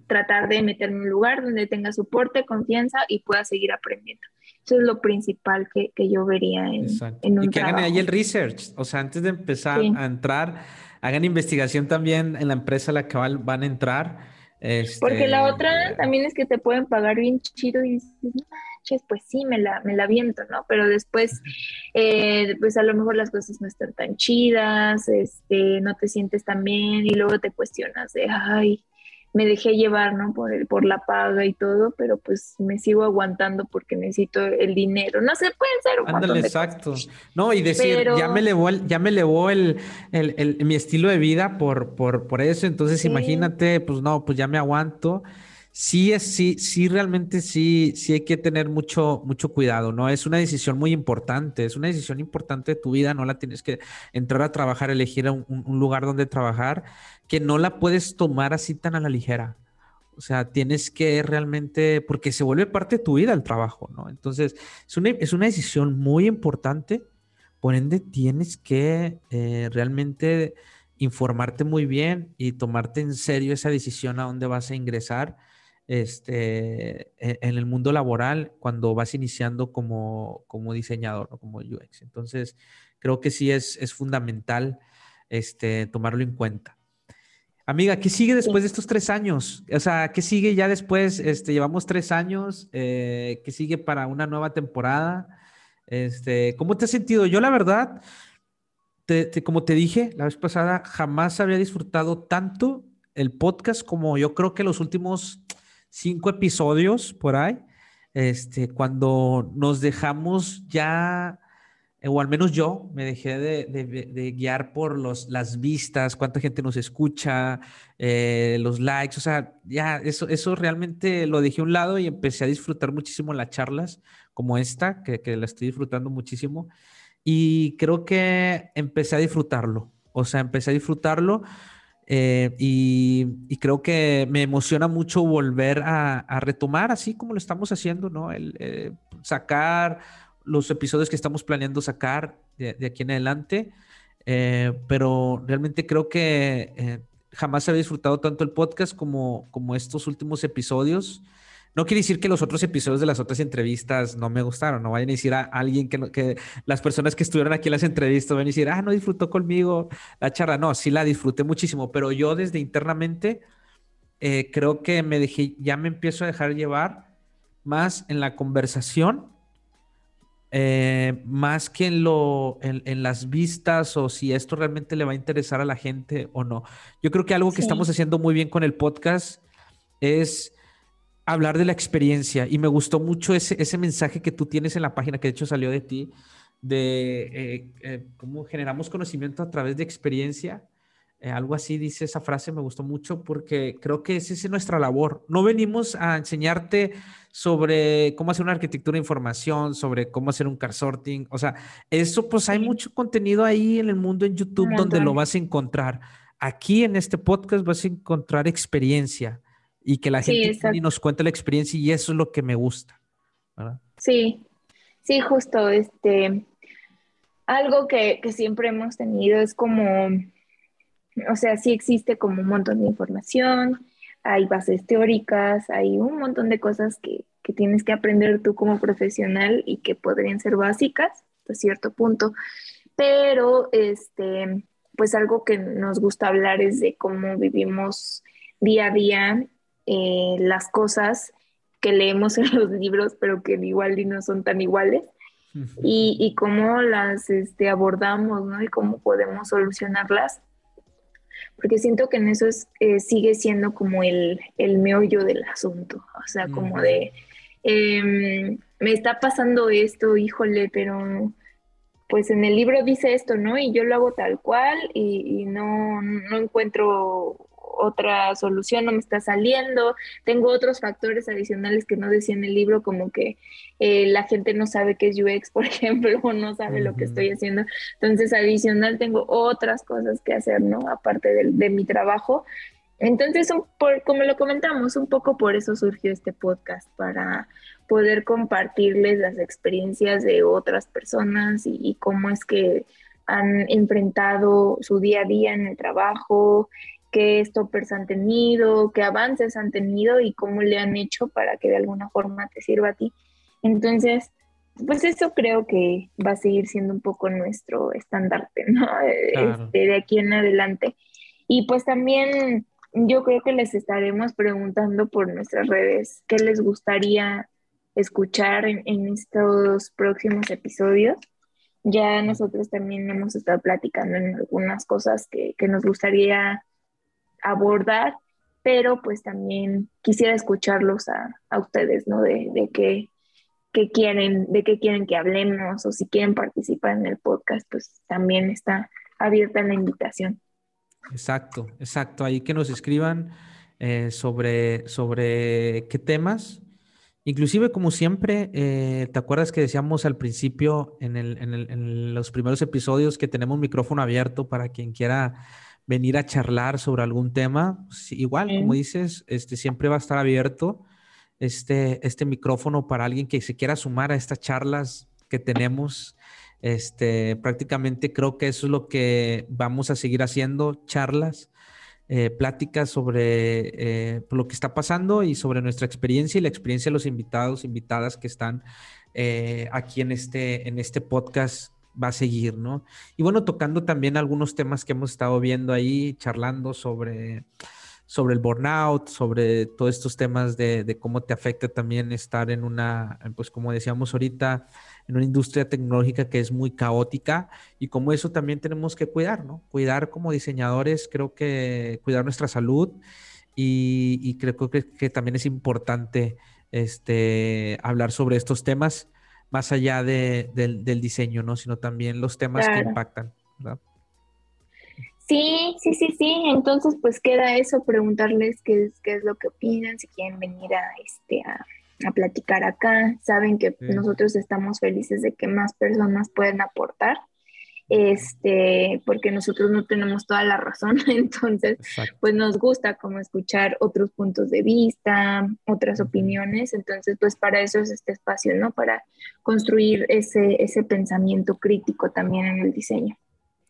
Tratar de meterme en un lugar donde tenga soporte, confianza y pueda seguir aprendiendo. Eso es lo principal que, que yo vería en, en un Y que hagan ahí el research. O sea, antes de empezar a entrar, hagan investigación también en la empresa a la que van a entrar. Porque la este, otra también es que te pueden pagar bien chido y dices, pues sí, me la, me la viento, ¿no? Pero después, eh, pues a lo mejor las cosas no están tan chidas, este, no te sientes tan bien y luego te cuestionas de, ay, me dejé llevar, ¿no? Por, el, por la paga y todo, pero pues me sigo aguantando porque necesito el dinero. No sé, pueden ser un Ándale, exacto. No, y decir, ya me elevó, el, ya me elevó el, el, mi estilo de vida por, por, por eso, entonces imagínate, pues no, pues ya me aguanto sí es, sí, sí, realmente sí, sí hay que tener mucho, mucho cuidado, ¿no? Es una decisión muy importante, es una decisión importante de tu vida, no la tienes que entrar a trabajar, elegir un, un lugar donde trabajar, que no la puedes tomar así tan a la ligera. O sea, tienes que realmente, porque se vuelve parte de tu vida el trabajo, ¿no? Entonces, es una, es una decisión muy importante, por ende tienes que eh, realmente informarte muy bien y tomarte en serio esa decisión a dónde vas a ingresar este, e, en el mundo laboral cuando vas iniciando como, como diseñador o como UX. Entonces, creo que sí es, es fundamental este, tomarlo en cuenta. Amiga, ¿qué sigue después de estos tres años? O sea, ¿qué sigue ya después? Este, llevamos tres años, eh, ¿qué sigue para una nueva temporada? Este, ¿Cómo te has sentido? Yo la verdad, como te dije la vez pasada, jamás había disfrutado tanto el podcast como yo creo que los últimos cinco episodios por ahí, este, cuando nos dejamos ya eh, o al menos yo me dejé de, guiar por los, las vistas, cuánta gente nos escucha, eh, los likes, o sea, ya eso, eso realmente lo dejé a un lado y empecé a disfrutar muchísimo las charlas como esta, que, que la estoy disfrutando muchísimo. Y creo que empecé a disfrutarlo, o sea, empecé a disfrutarlo. Eh, y, creo que me emociona mucho volver a, retomar así como lo estamos haciendo, ¿no? El sacar los episodios que estamos planeando sacar de, aquí en adelante, eh, pero realmente creo que eh, jamás había disfrutado tanto el podcast como, como estos últimos episodios. No quiere decir que los otros episodios de las otras entrevistas no me gustaron, no vayan a decir a alguien que, que las personas que estuvieron aquí en las entrevistas van a decir, ah, no disfrutó conmigo la charla. No, sí la disfruté muchísimo, pero yo desde internamente eh, creo que me dejé, ya me empiezo a dejar llevar más en la conversación eh, más que en, lo, en, las vistas o si esto realmente le va a interesar a la gente o no. Yo creo que algo que estamos haciendo muy bien con el podcast es hablar de la experiencia y me gustó mucho ese, ese mensaje que tú tienes en la página, que de hecho salió de ti, de eh, eh, cómo generamos conocimiento a través de experiencia. algo así dice esa frase, me gustó mucho porque creo que esa es nuestra labor. No venimos a enseñarte sobre cómo hacer una arquitectura de información, sobre cómo hacer un car sorting. O sea, eso pues hay mucho contenido ahí en el mundo en YouTube donde lo vas a encontrar. Aquí en este podcast vas a encontrar experiencia y que la gente nos cuente la experiencia y eso es lo que me gusta. Sí, sí, justo, este, algo que, que siempre hemos tenido es como, o sea, sí existe como un montón de información, hay bases teóricas, hay un montón de cosas que, tienes que aprender tú como profesional y que podrían ser básicas hasta cierto punto, pero este, pues algo que nos gusta hablar es de cómo vivimos día a día eh, las cosas que leemos en los libros, pero que igual y no son tan iguales. Y, y cómo las este, abordamos, ¿no? Y cómo podemos solucionarlas porque siento que en eso es, eh, sigue siendo como el, el, meollo del asunto, o sea, como de, em, me está pasando esto, híjole, pero pues en el libro dice esto, ¿no? Y yo lo hago tal cual y, y no, no encuentro otra solución no me está saliendo, tengo otros factores adicionales que no decía en el libro, como que eh, la gente no sabe qué es UX, por ejemplo, o no sabe lo que estoy haciendo. Entonces, adicional, tengo otras cosas que hacer, ¿no? Aparte de, mi trabajo. Entonces, por, como lo comentamos, un poco por eso surgió este podcast, para poder compartirles las experiencias de otras personas y cómo es que han enfrentado su día a día en el trabajo, qué stoppers han tenido, qué avances han tenido y cómo le han hecho para que de alguna forma te sirva a ti. Entonces, pues eso creo que va a seguir siendo un poco nuestro estandarte, ¿no? Este, de aquí en adelante. Y pues también yo creo que les estaremos preguntando por nuestras redes qué les gustaría escuchar en, estos próximos episodios. Ya nosotros también hemos estado platicando en algunas cosas que, que nos gustaría abordar, pero pues también quisiera escucharlos a, ustedes, ¿no? De, de qué, quieren, de qué quieren que hablemos o si quieren participar en el podcast, pues también está abierta la invitación. Exacto, exacto. Ahí que nos escriban eh, sobre, sobre qué temas. Inclusive, como siempre, eh, ¿te acuerdas que decíamos al principio en, el, en, el, en los primeros episodios que tenemos micrófono abierto para quien quiera venir a charlar sobre algún tema, pues, igual, como dices, este, siempre va a estar abierto este, este micrófono para alguien que se quiera sumar a estas charlas que tenemos. Este, prácticamente creo que eso es lo que vamos a seguir haciendo, charlas, eh, pláticas sobre eh, lo que está pasando y sobre nuestra experiencia y la experiencia de los invitados, invitadas que están eh, aquí en este, en este podcast va a seguir, ¿no? Y bueno, tocando también algunos temas que hemos estado viendo ahí, charlando sobre, sobre el burnout, sobre todos estos temas de, cómo te afecta también estar en una, pues como decíamos ahorita, en una industria tecnológica que es muy caótica y como eso también tenemos que cuidar, ¿no? Cuidar como diseñadores, creo que cuidar nuestra salud y, creo que, que, también es importante este, hablar sobre estos temas más allá de, del, diseño, ¿no? Sino también los temas que impactan, ¿verdad? Sí, sí, sí, sí. Entonces, pues queda eso, preguntarles qué es, qué es lo que opinan, si quieren venir a, este, a, platicar acá. Saben que nosotros estamos felices de que más personas pueden aportar este, porque nosotros no tenemos toda la razón, entonces, pues nos gusta como escuchar otros puntos de vista, otras opiniones, entonces, pues para eso es este espacio, ¿no? Para construir ese, ese pensamiento crítico también en el diseño.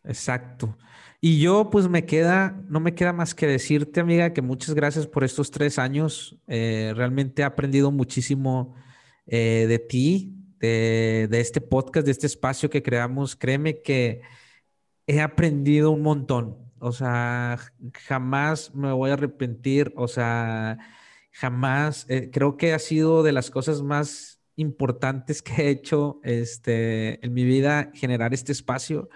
Exacto. Y yo, pues me queda, no me queda más que decirte, amiga, que muchas gracias por estos tres años. Eh, realmente he aprendido muchísimo eh, de ti, de, este podcast, de este espacio que creamos, créeme que he aprendido un montón. O sea, jamás me voy a arrepentir. O sea, jamás. Eh, creo que ha sido de las cosas más importantes que he hecho este, en mi vida generar este espacio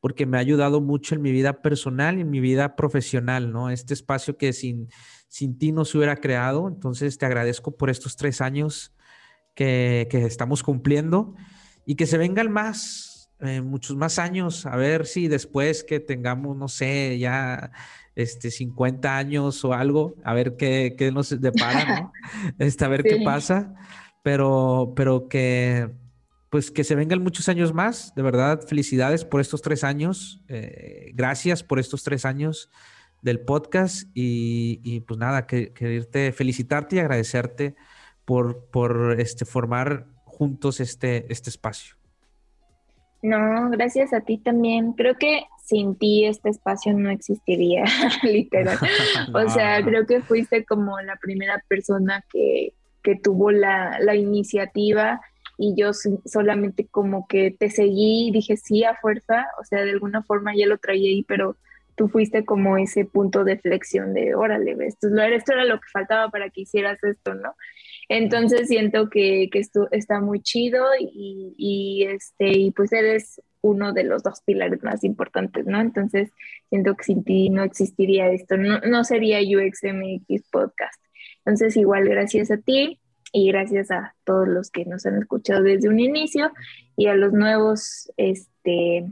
porque me ha ayudado mucho en mi vida personal y en mi vida profesional, ¿no? Este espacio que sin, sin ti no se hubiera creado. Entonces te agradezco por estos tres años que, estamos cumpliendo y que se vengan más, eh, muchos más años, a ver si después que tengamos, no sé, ya este, 50 años o algo, a ver qué, qué nos depara, ¿no? Este, a ver qué pasa, pero, pero que, pues que se vengan muchos años más, de verdad, felicidades por estos tres años, eh, gracias por estos tres años del podcast y, y pues nada, que, quererte felicitarte y agradecerte por, por este, formar juntos este, este espacio. No, gracias a ti también. Creo que sin ti este espacio no existiría, literal. O sea, creo que fuiste como la primera persona que, que tuvo la, la, iniciativa y yo solamente como que te seguí y dije sí a fuerza, o sea, de alguna forma ya lo traía ahí, pero tú fuiste como ese punto de flexión de, órale, esto, esto era lo que faltaba para que hicieras esto, ¿no? Entonces siento que, esto está muy chido y, este, y pues eres uno de los dos pilares más importantes, ¿no? Entonces siento que sin ti no existiría esto, no, no sería UXMX Podcast. Entonces igual gracias a ti y gracias a todos los que nos han escuchado desde un inicio y a los nuevos, este,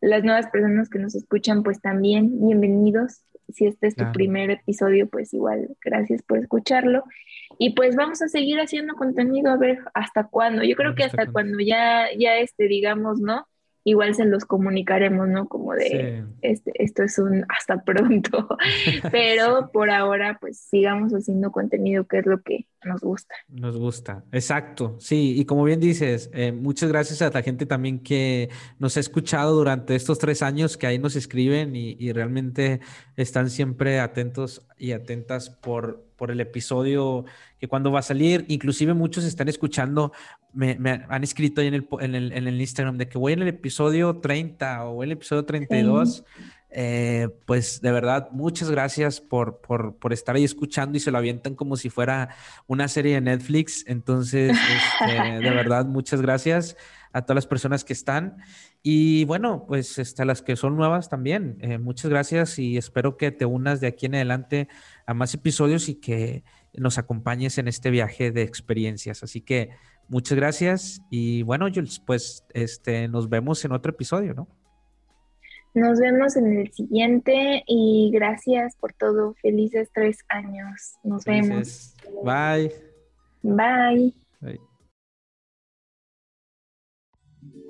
las nuevas personas que nos escuchan, pues también bienvenidos. Si este es tu primer episodio, pues igual gracias por escucharlo. Y pues vamos a seguir haciendo contenido a ver hasta cuándo. Yo creo que hasta, cuando ya, ya este, digamos, ¿no? igual se los comunicaremos, ¿no? Como de, este, esto es un hasta pronto, pero por ahora pues sigamos haciendo contenido que es lo que nos gusta. Nos gusta, exacto, sí, y como bien dices, eh, muchas gracias a la gente también que nos ha escuchado durante estos tres años, que ahí nos escriben y, y realmente están siempre atentos y atentas por, por el episodio que cuando va a salir, inclusive muchos están escuchando me, han escrito ahí en el, en, el, en el, Instagram de que voy en el episodio 30 o en el episodio 32. Eh, pues de verdad, muchas gracias por, por, por, estar ahí escuchando y se lo avientan como si fuera una serie de Netflix. Entonces, este, de verdad, muchas gracias a todas las personas que están. Y bueno, pues este, a las que son nuevas también. Eh, muchas gracias y espero que te unas de aquí en adelante a más episodios y que nos acompañes en este viaje de experiencias. Así que Muchas gracias y bueno, Jules, pues este, nos vemos en otro episodio, ¿no? Nos vemos en el siguiente y gracias por todo. Felices tres años. Nos vemos. Bye. Bye. Bye.